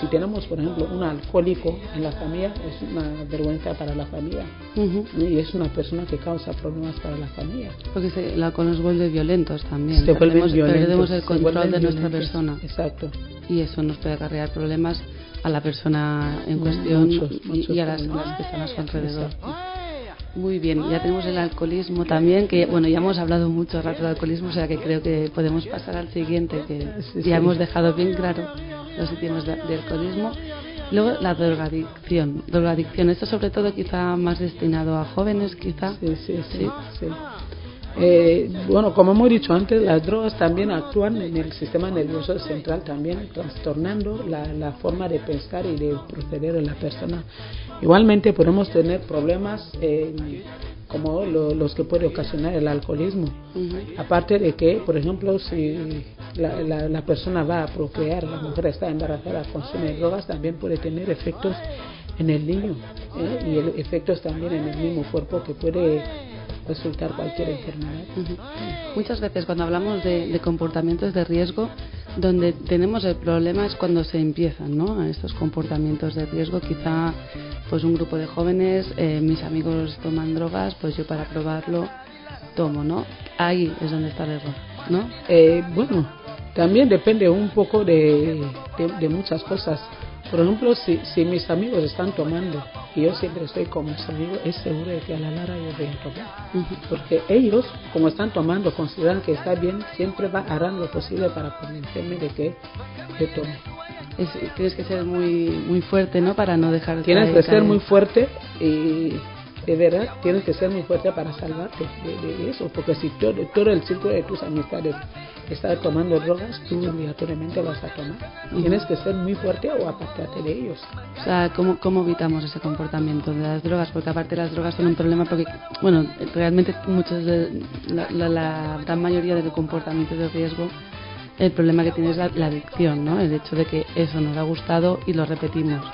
si tenemos, por ejemplo, un alcohólico en la familia, es una vergüenza para la familia
Ujú.
¿no? y es una persona que causa problemas para la familia.
Porque se, alcohol nos vuelve violentos también.
Se
perdemos,
violentos,
perdemos el control de nuestra persona.
Exacto.
Y eso nos puede acarrear problemas a la persona en cuestión
Muchos,
y-
muchos
y, a las,
problemas.
las que están a su alrededor.
Exacto.
Muy bien, ya tenemos el alcoholismo también, que bueno, ya hemos hablado mucho rato del alcoholismo, o sea que creo que podemos pasar al siguiente, que
Sí,
ya
sí.
hemos dejado bien claro los temas de, de alcoholismo. Luego la drogadicción. Drogadicción, esto sobre todo quizá más destinado a jóvenes, quizá.
Sí, sí, sí.
Sí.
Eh, bueno, como hemos dicho antes, las drogas también actúan en el sistema nervioso central, también trastornando la, la forma de pensar y de proceder de la persona. Igualmente podemos tener problemas eh, como lo- los que puede ocasionar el alcoholismo. Aparte de que, por ejemplo, si la, la- la persona va a procrear, la mujer está embarazada, consume drogas, también puede tener efectos en el niño ¿eh? y el- efectos también en el mismo cuerpo que puede resultar cualquier enfermedad.
Muchas veces cuando hablamos de, de comportamientos de riesgo, donde tenemos el problema es cuando se empiezan, ¿no? Estos comportamientos de riesgo, quizá pues un grupo de jóvenes, eh, mis amigos toman drogas, pues yo para probarlo tomo, ¿no? Ahí es donde está el error, ¿no?
Eh, bueno, también depende un poco de, de, de muchas cosas. Por ejemplo, si, si mis amigos están tomando y yo siempre estoy con mis amigos, es seguro de que a la larga yo voy a tomar. Porque ellos, como están tomando, consideran que está bien, siempre va, harán lo posible para convencerme de que yo tome.
Es- tienes que ser muy muy fuerte, ¿no? Para no dejar
Tienes
caer-
que ser muy fuerte y de verdad tienes que ser muy fuerte para salvarte de, de eso. Porque si todo, todo el círculo de tus amistades está tomando drogas, tú obligatoriamente vas a tomar. Tienes que ser muy fuerte o apartarte de ellos.
O sea, ¿cómo, ¿cómo evitamos ese comportamiento de las drogas? Porque aparte las drogas son un problema porque, bueno, realmente muchos de, la, la- la gran mayoría del comportamiento de riesgo, el problema que tiene es la, la adicción, ¿no? El hecho de que eso nos ha gustado y lo repetimos.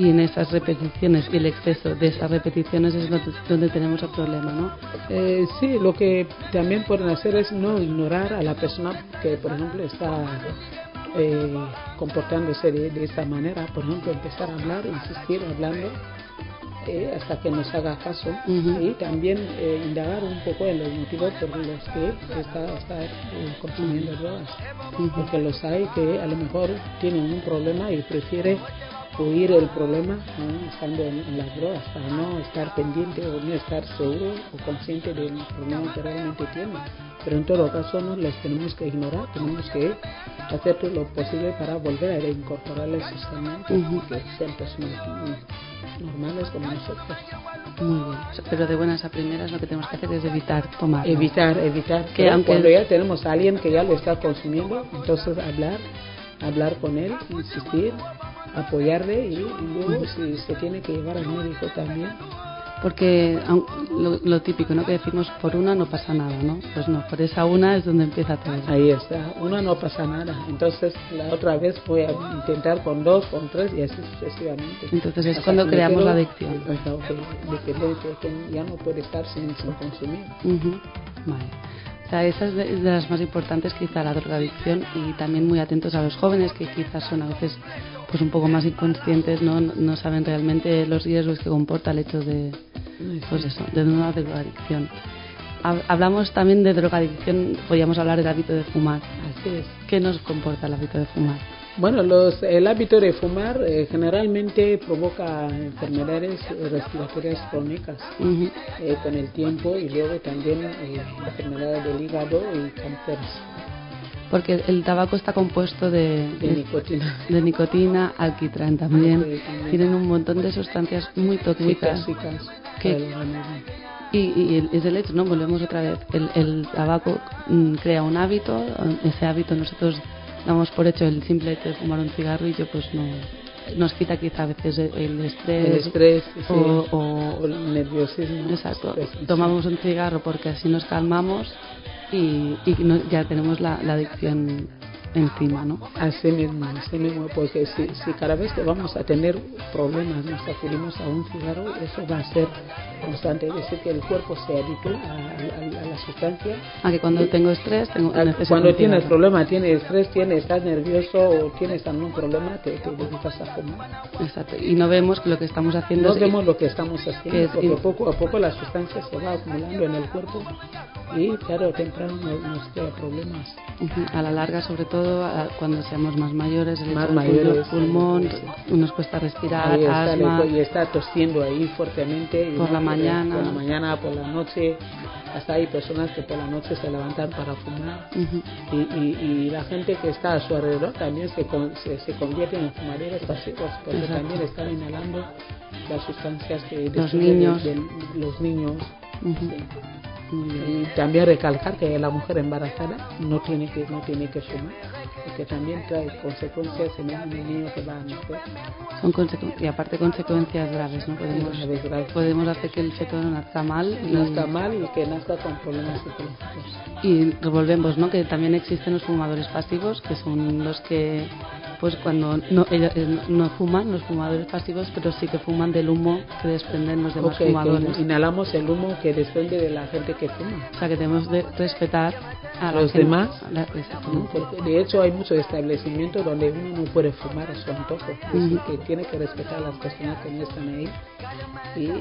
Y en esas repeticiones y el exceso de esas repeticiones es donde, tenemos el problema, ¿no?
Eh, sí, lo que también pueden hacer es no ignorar a la persona que, por ejemplo, está eh, comportándose de, de esta manera. Por ejemplo, empezar a hablar, insistir hablando eh, hasta que nos haga caso y también eh, indagar un poco en los motivos por los que está, está eh, consumiendo drogas.
Ujú.
Porque los hay que a lo mejor tienen un problema y prefiere huir el problema ¿no? estando en, en las drogas para no estar pendiente o no estar seguro o consciente del problema que realmente tiene. Pero en todo caso no les tenemos que ignorar, tenemos que hacer todo lo posible para volver a reincorporarles socialmente
Ujú.
y que sean personas normales como nosotros.
Muy bien. Pero de buenas a primeras lo que tenemos que hacer es evitar tomar. ¿no?
Evitar, evitar.
Que aunque-
cuando ya tenemos a alguien que ya lo está consumiendo, entonces hablar, hablar con él, insistir, apoyarle y, y luego si se tiene que llevar al médico también.
Porque lo, lo típico, ¿no? Que decimos por una no pasa nada, ¿no? Pues no, por esa una es donde empieza todo.
Ahí está, una no pasa nada. Entonces la otra vez voy a intentar con dos, con tres y así sucesivamente.
Entonces es
Hasta
cuando
que
creamos
quedo-
la adicción.
Que dependencia, que ya no puede estar sin, sin consumir.
Ujú. Vale. O sea, esa es de, de las más importantes, quizá la drogadicción, y también muy atentos a los jóvenes que quizás son a veces pues un poco más inconscientes, no, no saben realmente los riesgos que comporta el hecho de, pues eso, de una drogadicción. Hab- Hablamos también de drogadicción, podríamos hablar del hábito de fumar.
Así es.
¿Qué nos comporta el hábito de fumar?
Bueno, los, el hábito de fumar eh, generalmente provoca enfermedades respiratorias crónicas eh, con el tiempo y luego también eh, enfermedades del hígado y cánceres
Porque el tabaco está compuesto de,
de
de-
nicotina.
de nicotina, alquitrán también.
Sí, también.
Tienen un montón de sustancias muy
Muy
tóxicas.
tóxicas para el organismo.
Y, y es el hecho, ¿no? Volvemos otra vez. El, el tabaco mm, crea un hábito. Ese hábito nosotros damos por hecho el simple hecho de fumar un cigarrillo, pues no nos quita quizá a veces el, estrés.
El estrés sí,
o-
o,
o-
el nerviosismo.
Exacto. Tomamos un cigarro porque así nos calmamos y, y no- ya tenemos la, la adicción encima, ¿no?
Así mismo, así mismo, porque si, si cada vez que vamos a tener problemas nos acudimos a un cigarro, eso va a ser constante, es decir, que el cuerpo se habitúa a, a- a la sustancia.
A que cuando tengo estrés, tengo
A- Cuando tienes
cigarro.
problemas, tienes estrés, tienes, estás nervioso o tienes algún problema, te, te dedicas a fumar.
Exacto. Y no vemos que lo que estamos haciendo
No
es
vemos lo que estamos haciendo,
que es-
porque poco a poco la sustancia se va acumulando en el cuerpo y tarde o temprano nos, nos crea problemas.
A la larga, sobre todo cuando seamos más mayores, el
Más mayores,
pulmón,
sí.
nos cuesta respirar,
Ahí está,
asma.
y está tosiendo ahí fuertemente. y
Por
no
la mañana.
Por la mañana, por la noche. Hasta hay personas que por la noche se levantan para fumar. Y, y, y la gente que está a su alrededor también se, con- se, se convierte en fumadores pasivos porque
Exacto.
también están inhalando las sustancias que
Los niños.
de- de los niños. Sí. Y también recalcar que la mujer embarazada no tiene que no tiene que fumar porque también trae consecuencias en el niño que va a nacer.
Son consecu- y aparte consecuencias graves, ¿no? Podemos,
Graves, graves.
podemos hacer que el feto nazca mal y,
nazca mal y que nazca con problemas psicológicos.
y revolvemos, ¿no? Que también existen los fumadores pasivos, que son los que, pues cuando no, eh, no fuman, los fumadores pasivos, pero sí que fuman del humo que desprenden los demás
que
fumadores.
inhalamos el humo que desprende de la gente que fuma.
O sea que tenemos de respetar a
Los
gente-
demás.
a la-
de hecho hay muchos establecimientos donde uno no puede fumar a su antojo,
Ujú.
que tiene que respetar a las personas que no están ahí y, y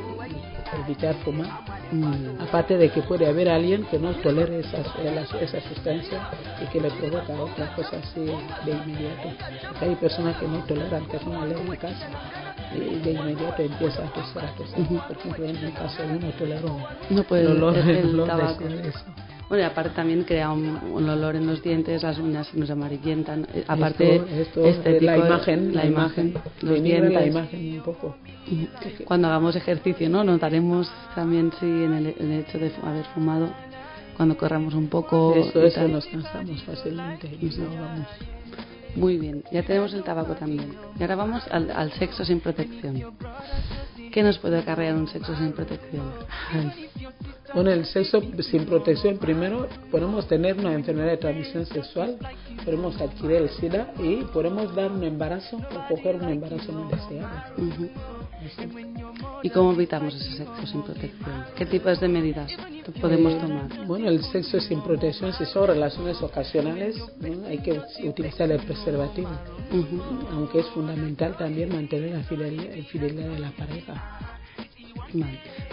evitar fumar.
Mm,
Aparte de que puede haber alguien que no tolere esas, eh, esa sustancia y que le provoca otra cosa así de inmediato. Hay personas que no toleran, que son alérgicas y de inmediato empieza a.
Ujú.
Por ejemplo, en mi caso yo no tolero
No puede
el olor,
el-
el
el
olor de
tabaco.
eso.
Bueno, y aparte también crea un, un olor en los dientes, las uñas se nos amarillentan. Eh, Aparte,
esto, esto,
estético,
la imagen,
la imagen, los
denigra la
dientes.
imagen un poco.
Cuando hagamos ejercicio, ¿no? Notaremos también si en el, en el hecho de haber fumado, cuando corramos un poco.
Eso, eso nos cansamos fácilmente y nos ahogamos.
Muy bien, ya tenemos el tabaco también. Y ahora vamos al, al sexo sin protección. ¿Qué nos puede acarrear un sexo sin protección?
Con el sexo sin protección, primero podemos tener una enfermedad de transmisión sexual, podemos adquirir el SIDA y podemos dar un embarazo o coger un embarazo no deseado.
¿Y cómo evitamos ese sexo sin protección? ¿Qué tipos de medidas podemos
Eh,
tomar?
Bueno, el sexo sin protección, si son relaciones ocasionales, ¿no? hay que utilizar el preservativo, aunque es fundamental también mantener la fidelidad, fidelidad de la pareja.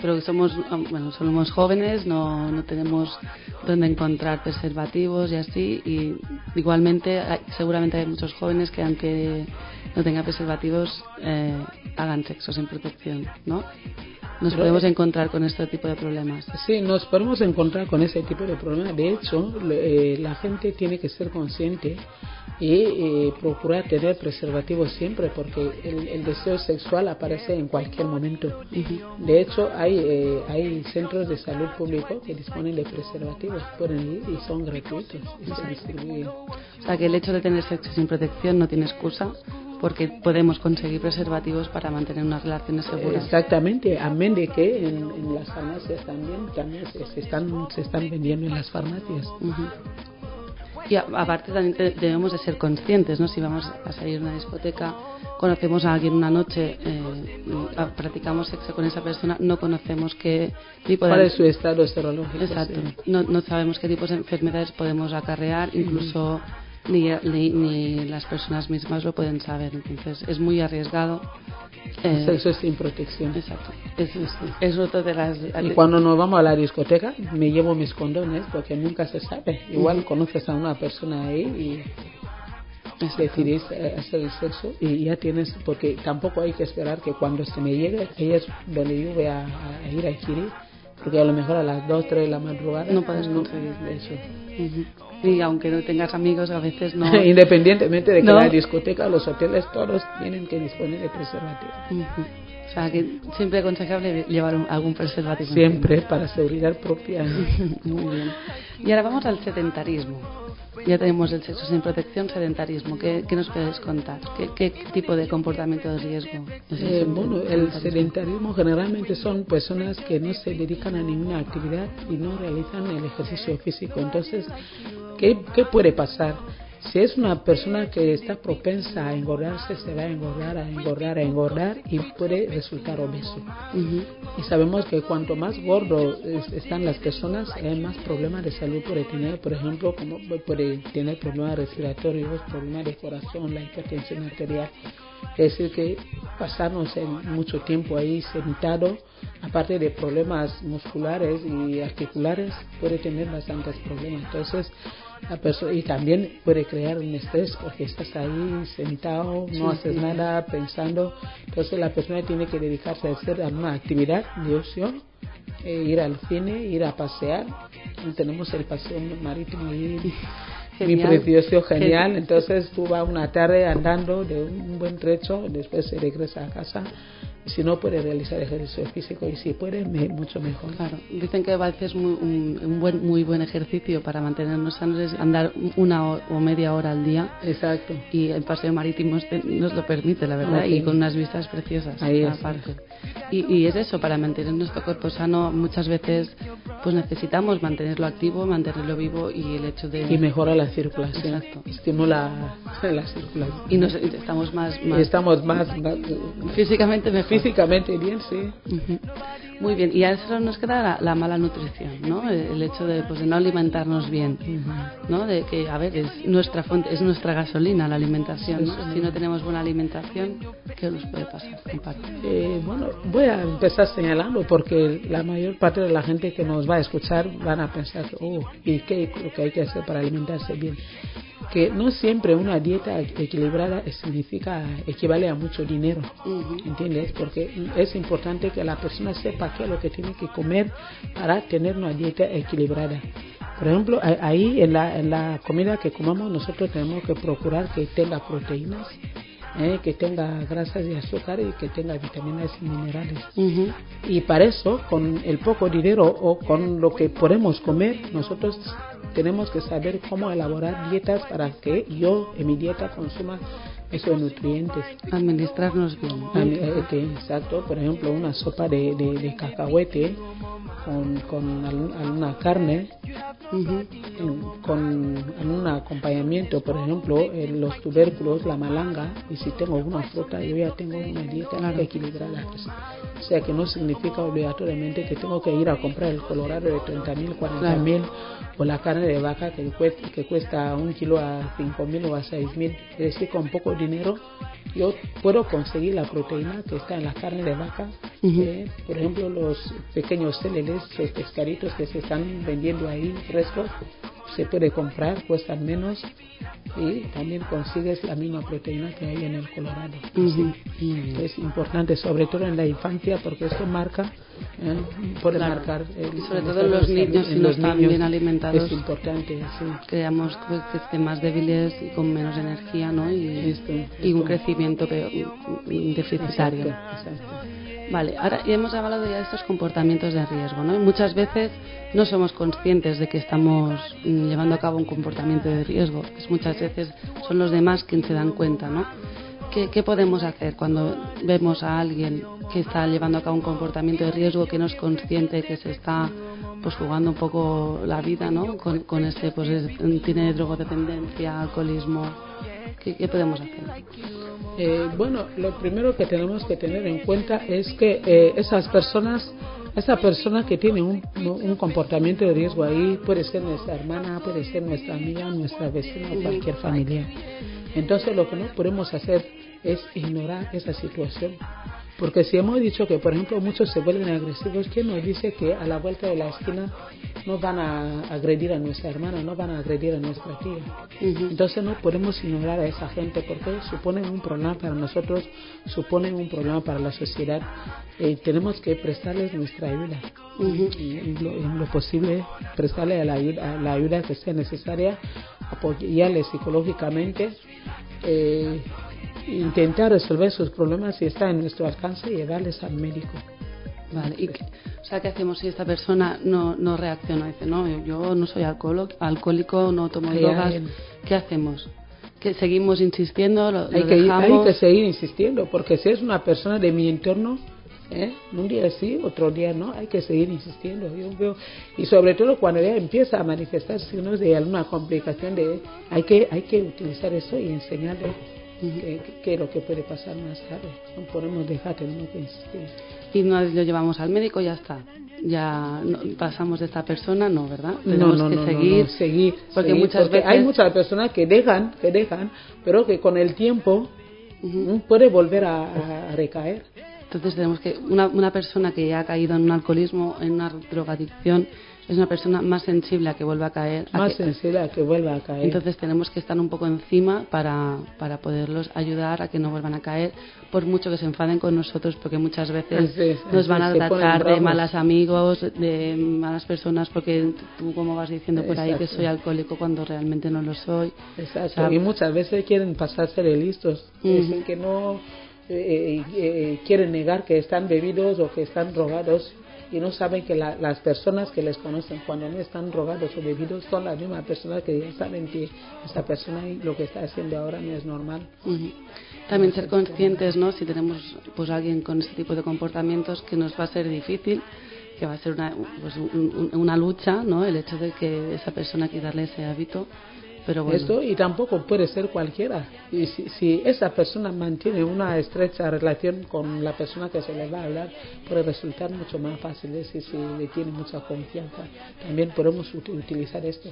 Pero somos, ah, bueno, somos jóvenes, no, no tenemos dónde encontrar preservativos y así. Y igualmente, seguramente hay muchos jóvenes que, aunque no tengan preservativos, eh, hagan sexo sin protección, ¿no? Nos
Pero-
podemos encontrar con este tipo de problemas.
Sí, nos podemos encontrar con ese tipo de problemas. De hecho, eh, la gente tiene que ser consciente y eh, procurar tener preservativos siempre porque el, el deseo sexual aparece en cualquier momento. De hecho, hay, eh, hay centros de salud público que disponen de preservativos, pueden ir y son gratuitos y se distribuyen.
O sea, que el hecho de tener sexo sin protección no tiene excusa porque podemos conseguir preservativos para mantener unas relaciones seguras.
Exactamente, amén de que en, en las farmacias también, también se, se están, se están vendiendo en las farmacias.
Ujú. Y a- aparte también te- debemos de ser conscientes, ¿no? Si vamos a salir a una discoteca, conocemos a alguien una noche, eh, practicamos sexo con esa persona, no conocemos qué tipo
¿Cuál
de...
es su estado serológico?
Exacto.
Sí.
No, no sabemos qué tipos de enfermedades podemos acarrear, incluso ni, ni, ni las personas mismas lo pueden saber. Entonces es muy arriesgado. eh,
Sexo sin protección.
Exacto. Es, es otro de las...
Y cuando nos vamos a la discoteca, me llevo mis condones porque nunca se sabe. Igual conoces a una persona ahí y decidís eh, hacer el sexo y ya tienes, porque tampoco hay que esperar que cuando se me llegue, ahí es donde yo voy a, a ir a adquirir, porque a lo mejor a las 2, 3 de la madrugada
No puedes conseguir.
eso.
Ujú. Y aunque no tengas amigos, a veces no...
Independientemente de que
No.
la discoteca, los hoteles, todos tienen que disponer de preservativo.
Ujú. O sea, que siempre aconsejable llevar un- algún preservativo.
Siempre para seguridad propia.
Muy bien. Y ahora vamos al sedentarismo. Ya tenemos el sexo sin protección, sedentarismo. ¿Qué, qué nos puedes contar? ¿Qué, qué tipo de comportamiento de riesgo es
Eh, bueno, el
sedentarismo
generalmente son personas que no se dedican a ninguna actividad y no realizan el ejercicio físico. Entonces, ¿qué, qué puede pasar? Si es una persona que está propensa a engordarse, se va a engordar, a engordar, a engordar y puede resultar obeso. Y sabemos que cuanto más gordo es- están las personas, hay más problemas de salud puede tener, por ejemplo, como puede tener problemas respiratorios, problemas de corazón, la hipertensión arterial. Es decir, que pasarnos en mucho tiempo ahí sentado, aparte de problemas musculares y articulares, puede tener bastantes problemas. Entonces, la persona y también puede crear un estrés porque estás ahí sentado, no haces nada pensando. Entonces, la persona tiene que dedicarse a hacer alguna actividad de ocio, eh, ir al cine, ir a pasear. Y tenemos el paseo marítimo ahí.
Genial.
precioso, genial. Entonces tú vas una tarde andando de un buen trecho, después se regresa a casa. Y si no puede realizar ejercicio físico y si puede, me- mucho mejor.
Claro, dicen que a veces muy, un, un buen, muy buen ejercicio para mantenernos sanos es andar una o, o media hora al día
Exacto.
y el paseo marítimo nos lo permite, la verdad,
Ah,
y con unas vistas preciosas
Ahí es.
aparte. Y, y es eso, para mantener nuestro cuerpo sano muchas veces pues necesitamos mantenerlo activo, mantenerlo vivo y el hecho de...
Y mejora la circulación.
Exacto.
Estimula la circulación.
y nos, estamos más,
Y
más
estamos más, más-
físicamente mejor.
Físicamente bien, sí.
Muy bien, y a eso nos queda la, la mala nutrición, ¿no? El, el hecho de, pues, de no alimentarnos bien, ¿no? De que, a ver, es nuestra fuente, es nuestra gasolina la alimentación, ¿no? Si no tenemos buena alimentación, ¿qué nos puede pasar?
Eh, bueno, voy a empezar señalando porque la mayor parte de la gente que nos va a escuchar van a pensar, oh, ¿y qué lo que hay que hacer para alimentarse bien? Que no siempre una dieta equilibrada significa, equivale a mucho dinero. ¿entiendes? Porque es importante que la persona sepa qué es lo que tiene que comer para tener una dieta equilibrada. Por ejemplo, ahí en la, en la comida que comamos nosotros tenemos que procurar que tenga proteínas, eh, que tenga grasas y azúcar y que tenga vitaminas y minerales. Y para eso, con el poco dinero o con lo que podemos comer, nosotros tenemos que saber cómo elaborar dietas para que yo en mi dieta consuma esos nutrientes.
Administrarnos bien.
eh, exacto, por ejemplo, una sopa de, de, de cacahuete con, con alguna carne,
Ujú.
en- con algún acompañamiento, por ejemplo, los tubérculos, la malanga, y si tengo una fruta, yo ya tengo una dieta
Claro.
equilibrada. O sea que no significa obligatoriamente que tengo que ir a comprar el colorado de 30 mil, 40 mil, o la carne de vaca que cuesta, que cuesta un kilo a 5 mil o a 6 mil. Es decir, con poco dinero yo puedo conseguir la proteína que está en la carne de vaca.
Ujú.
eh, por ejemplo, los pequeños celeles, los pescaditos que se están vendiendo ahí frescos, se puede comprar, cuestan menos y también consigues la misma proteína que hay en el colorado. Sí. Es importante, sobre todo en la infancia, porque eso marca, eh, puede
Claro.
marcar. el-
Y sobre todo en los niños, si no están bien alimentados.
Es importante, sí.
creamos que más débiles y con menos energía, ¿no? Y,
Esto,
y un
esto.
crecimiento deficitario.
Exacto, exacto.
Vale, ahora hemos hablado ya de estos comportamientos de riesgo, ¿no? Muchas veces no somos conscientes de que estamos mm, llevando a cabo un comportamiento de riesgo. Es muchas veces son los demás quienes se dan cuenta, ¿no? ¿Qué, qué podemos hacer cuando vemos a alguien que está llevando a cabo un comportamiento de riesgo, que no es consciente, que se está pues jugando un poco la vida, ¿no? Con, con este, pues es- tiene drogodependencia, alcoholismo. ¿Qué, qué podemos hacer?
Eh, bueno, lo primero que tenemos que tener en cuenta es que eh, esas personas, esa persona que tiene un, comportamiento de riesgo ahí puede ser nuestra hermana, puede ser nuestra amiga, nuestra vecina cualquier familia. Entonces lo que no podemos hacer es ignorar esa situación. Porque si hemos dicho que, por ejemplo, muchos se vuelven agresivos, ¿quién nos dice que a la vuelta de la esquina no van a agredir a nuestra hermana, no van a agredir a nuestra tía? Entonces no podemos ignorar a esa gente porque suponen un problema para nosotros, suponen un problema para la sociedad. Eh, tenemos que prestarles nuestra ayuda. Y en lo, en lo posible, prestarle la ayuda, la ayuda que sea necesaria, apoyarles psicológicamente, eh, intentar resolver sus problemas si está en nuestro alcance y llevarles al médico.
Vale, y qué- o sea, ¿qué hacemos si esta persona no, no reacciona? Dice, no, yo, no soy alcohólico, alcohólico no tomo
Hay
drogas. ¿Qué hacemos? ¿Que seguimos insistiendo? ¿Lo, lo
hay que, hay que seguir insistiendo, porque si es una persona de mi entorno, ¿eh? Un día sí, otro día no, hay que seguir insistiendo. Yo veo, y sobre todo cuando ya empieza a manifestar signos de alguna complicación, de, hay, que, hay que utilizar eso y enseñarle qué qué es lo que puede pasar más tarde. No podemos dejar, tenemos que insistir.
Y no lo llevamos al médico, ya está. Ya no- pasamos de esta persona, no, ¿verdad?
No,
Tenemos
no,
que
no, no,
seguir.
no, seguir,
porque
seguir,
muchas
porque
veces
hay muchas personas que dejan, que dejan, pero que con el tiempo
Ujú.
mm, puede volver a- a recaer.
Entonces tenemos que una, una persona que ya ha caído en un alcoholismo, en una drogadicción, es una persona más sensible a que vuelva a caer. a
Más
que-
sensible a que vuelva a caer.
entonces tenemos que estar un poco encima para, para poderlos ayudar a que no vuelvan a caer, por mucho que se enfaden con nosotros, porque muchas veces
Sí, sí,
nos van a tratar de malas amigos, de malas personas, porque tú como vas diciendo por ahí que soy alcohólico cuando realmente no lo soy.
Exacto. Y muchas veces quieren pasarse de listos.
Ujú.
Dicen que no eh, eh, quieren negar que están bebidos o que están drogados y no saben que la- las personas que les conocen cuando no están drogados o bebidos son las mismas personas que ya saben que esa persona y lo que está haciendo ahora no es normal.
También ser conscientes, ¿no? Si tenemos pues alguien con este tipo de comportamientos que nos va a ser difícil, que va a ser una, pues, un- una lucha, ¿no? El hecho de que esa persona quitarle ese hábito, pero bueno.
Esto y tampoco puede ser cualquiera. Y si, si esa persona mantiene una estrecha relación con la persona que se le va a hablar, puede resultar mucho más fácil ¿eh? si, le tiene mucha confianza. También podemos ut- utilizar esto.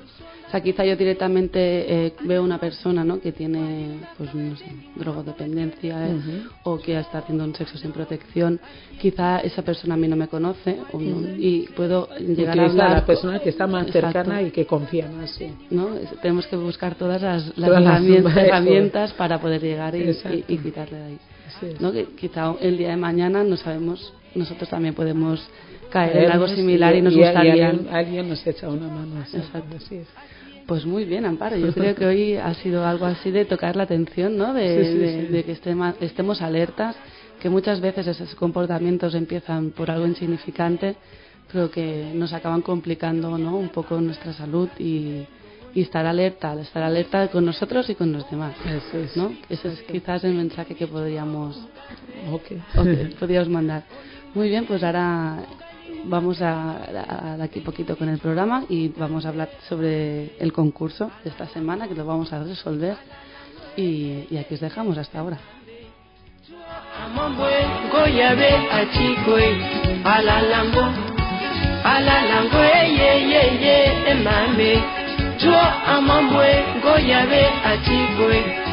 O sea, quizá yo directamente eh, veo una persona, ¿no? Que tiene, pues no sé, drogodependencia eh,
Ujú.
o que está haciendo un sexo sin protección. Quizá esa persona a mí no me conoce o no- y puedo llegar a hablar
a la persona que está más
Exacto.
cercana y que confía más. sí.
¿no? Tenemos que buscar todas las, las
Todas las-
herramientas, para poder llegar y,
Exacto.
y- y quitarle de ahí. ¿no? Que quizá el día de mañana no sabemos, nosotros también podemos caer en algo similar y, nos
y-
gustaría.
alguien, alguien nos echa una mano.
Exacto.
así es.
Pues muy bien, Amparo. Yo creo que hoy ha sido algo así de tocar la atención, ¿no? De,
Sí, sí,
de-
sí.
de que estemos, estemos alertas, que muchas veces esos comportamientos empiezan por algo insignificante, pero que nos acaban complicando, ¿no? Un poco nuestra salud y, y estar alerta, estar alerta con nosotros y con los demás,
Así es.
¿no? Ese es quizás el mensaje que podríamos
Ok.
Ok, podríamos mandar. Muy bien, pues ahora vamos a, a- de aquí poquito con el programa y vamos a hablar sobre el concurso de esta semana que lo vamos a resolver y, y aquí os dejamos hasta ahora.
Amambwe ngoyabe achikwe alalango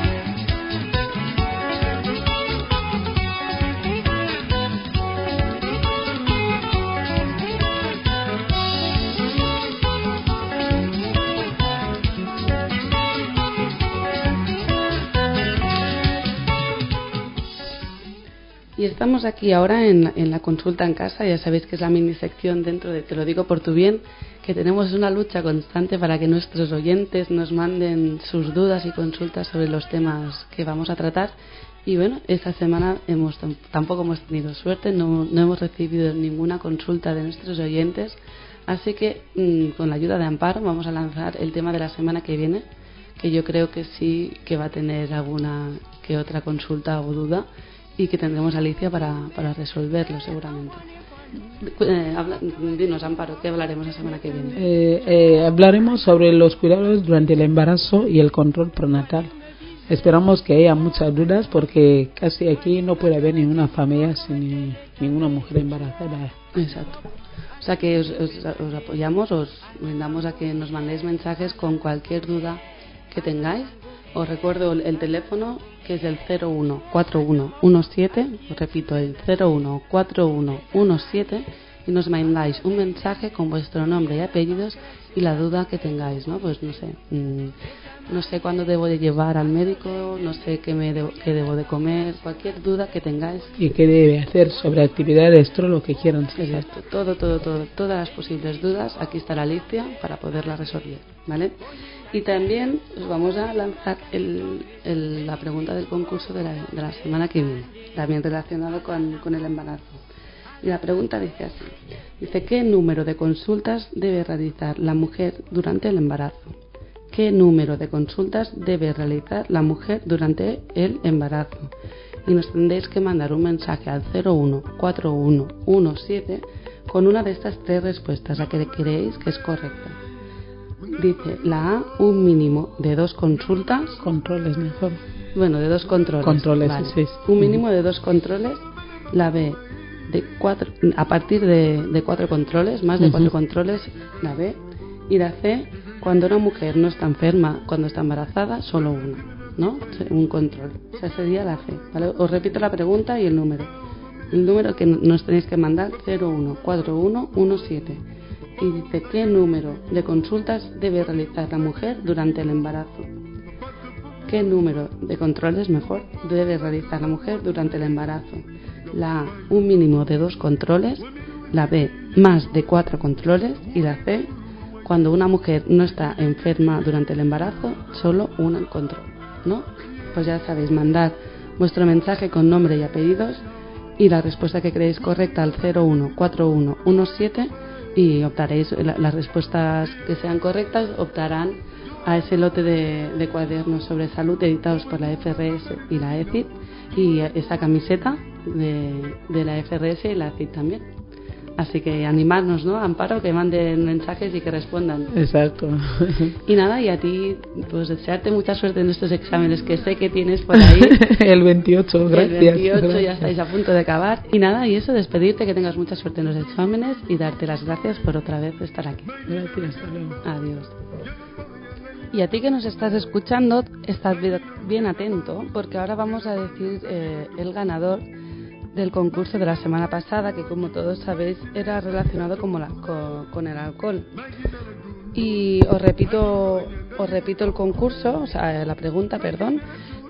Y estamos aquí ahora en, en la consulta en casa, ya sabéis que es la mini sección dentro de Te lo digo por tu bien, que tenemos una lucha constante para que nuestros oyentes nos manden sus dudas y consultas sobre los temas que vamos a tratar. Y bueno, esta semana hemos, tam- tampoco hemos tenido suerte, no, no hemos recibido ninguna consulta de nuestros oyentes, así que mm, con la ayuda de Amparo vamos a lanzar el tema de la semana que viene, que yo creo que sí que va a tener alguna que otra consulta o duda y que tendremos a Alicia para, para resolverlo seguramente. Eh, habla- dinos, Amparo, ¿qué hablaremos la semana que viene?
Eh, eh, hablaremos sobre los cuidados durante el embarazo y el control prenatal. Esperamos que haya muchas dudas porque casi aquí no puede haber ninguna familia sin ni- ninguna mujer embarazada.
Exacto. O sea que os, os- os apoyamos, os brindamos a que nos mandéis mensajes con cualquier duda que tengáis. Os recuerdo el teléfono que es el 014117, os repito, el 014117 y nos mandáis un mensaje con vuestro nombre y apellidos y la duda que tengáis, ¿no? Pues no sé, mm, no sé cuándo debo de llevar al médico, no sé qué, me debo, qué debo de comer, cualquier duda que tengáis
¿Y qué debe hacer sobre actividades, todo lo que quieran saber?
Exacto, todo, todo, todo, todas las posibles dudas, aquí está la Alicia para poderlas resolver, ¿vale? Y también os vamos a lanzar el- la pregunta del concurso de la, de la semana que viene, también relacionado con, con el embarazo. Y la pregunta dice así, dice, ¿qué número de consultas debe realizar la mujer durante el embarazo? ¿Qué número de consultas debe realizar la mujer durante el embarazo? y nos tendréis que mandar un mensaje al 014117 con una de estas tres respuestas, la que creéis que es correcta. Dice la A, un mínimo de dos consultas.
Controles mejor.
Bueno, de dos controles.
Controles,
vale.
sí, sí.
Un mínimo de dos controles. La B, de cuatro, a partir de, de cuatro controles, más de cuatro controles, la B. Y la C, cuando una mujer no está enferma, cuando está embarazada, solo una, ¿no? Un control. O sea, sería la C. ¿vale? Os repito la pregunta y el número. El número que nos tenéis que mandar 014117. Y dice, ¿qué número de consultas debe realizar la mujer durante el embarazo? ¿Qué número de controles mejor debe realizar la mujer durante el embarazo? La A, un mínimo de dos controles, la B, más de cuatro controles y la C, cuando una mujer no está enferma durante el embarazo, solo un control, ¿no? Pues ya sabéis, mandar vuestro mensaje con nombre y apellidos y la respuesta que creéis correcta al 014117 y optaréis, la- las respuestas que sean correctas optarán a ese lote de, de cuadernos sobre salud editados por la FRS y la ECID y esa camiseta de, la FRS y la ECID también. Así que animarnos, ¿no? Amparo, que manden mensajes y que respondan.
Exacto.
Y nada, y a ti, pues desearte mucha suerte en estos exámenes que sé que tienes por ahí.
el 28, gracias.
El 28 ya
gracias.
estáis a punto de acabar. Y nada, y eso, despedirte, que tengas mucha suerte en los exámenes y darte las gracias por otra vez estar aquí.
Gracias, hasta luego.
Adiós. Y a ti que nos estás escuchando, estás bi- bien atento, porque ahora vamos a decir eh, el ganador del concurso de la semana pasada, que como todos sabéis era relacionado la- co- con el alcohol. Y os repito, os repito el concurso, o sea, la pregunta, perdón.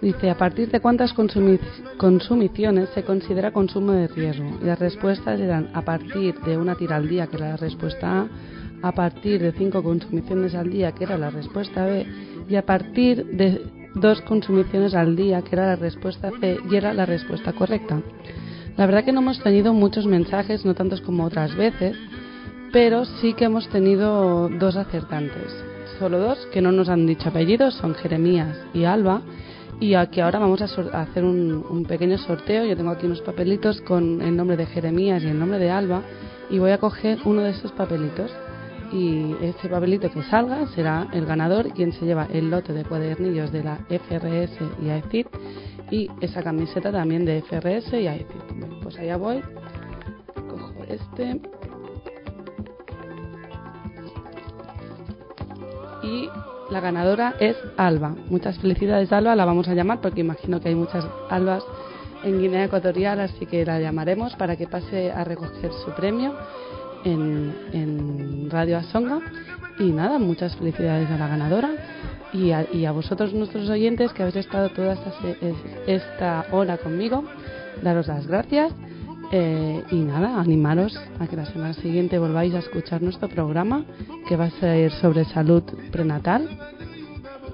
Dice, ¿a partir de cuántas consumi- consumiciones se considera consumo de riesgo? Y las respuestas eran a partir de una tira al día, que era la respuesta A, a partir de cinco consumiciones al día, que era la respuesta B, y a partir de dos consumiciones al día, que era la respuesta C, y era la respuesta correcta. La verdad que no hemos tenido muchos mensajes, no tantos como otras veces, pero sí que hemos tenido dos acertantes. Solo dos, que no nos han dicho apellidos, son Jeremías y Alba. Y aquí ahora vamos a, hacer un, un pequeño sorteo. Yo tengo aquí unos papelitos con el nombre de Jeremías y el nombre de Alba. Y voy a coger uno de esos papelitos. Y ese papelito que salga será el ganador, quien se lleva el lote de cuadernillos de la FRS y AECID. Y esa camiseta también de FRS y AECID. Pues allá voy. Cojo este. y la ganadora es Alba. Muchas felicidades Alba, la vamos a llamar porque imagino que hay muchas Albas en Guinea Ecuatorial, así que la llamaremos para que pase a recoger su premio en, en Radio Asonga. Y nada, muchas felicidades a la ganadora y a, y a vosotros nuestros oyentes que habéis estado toda esta, esta hora conmigo. Daros las gracias. Eh, y nada, animaros a que la semana siguiente volváis a escuchar nuestro programa, que va a ser sobre salud prenatal.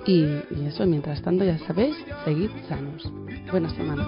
Y, y eso, mientras tanto, ya sabéis, seguid sanos. Buena semana.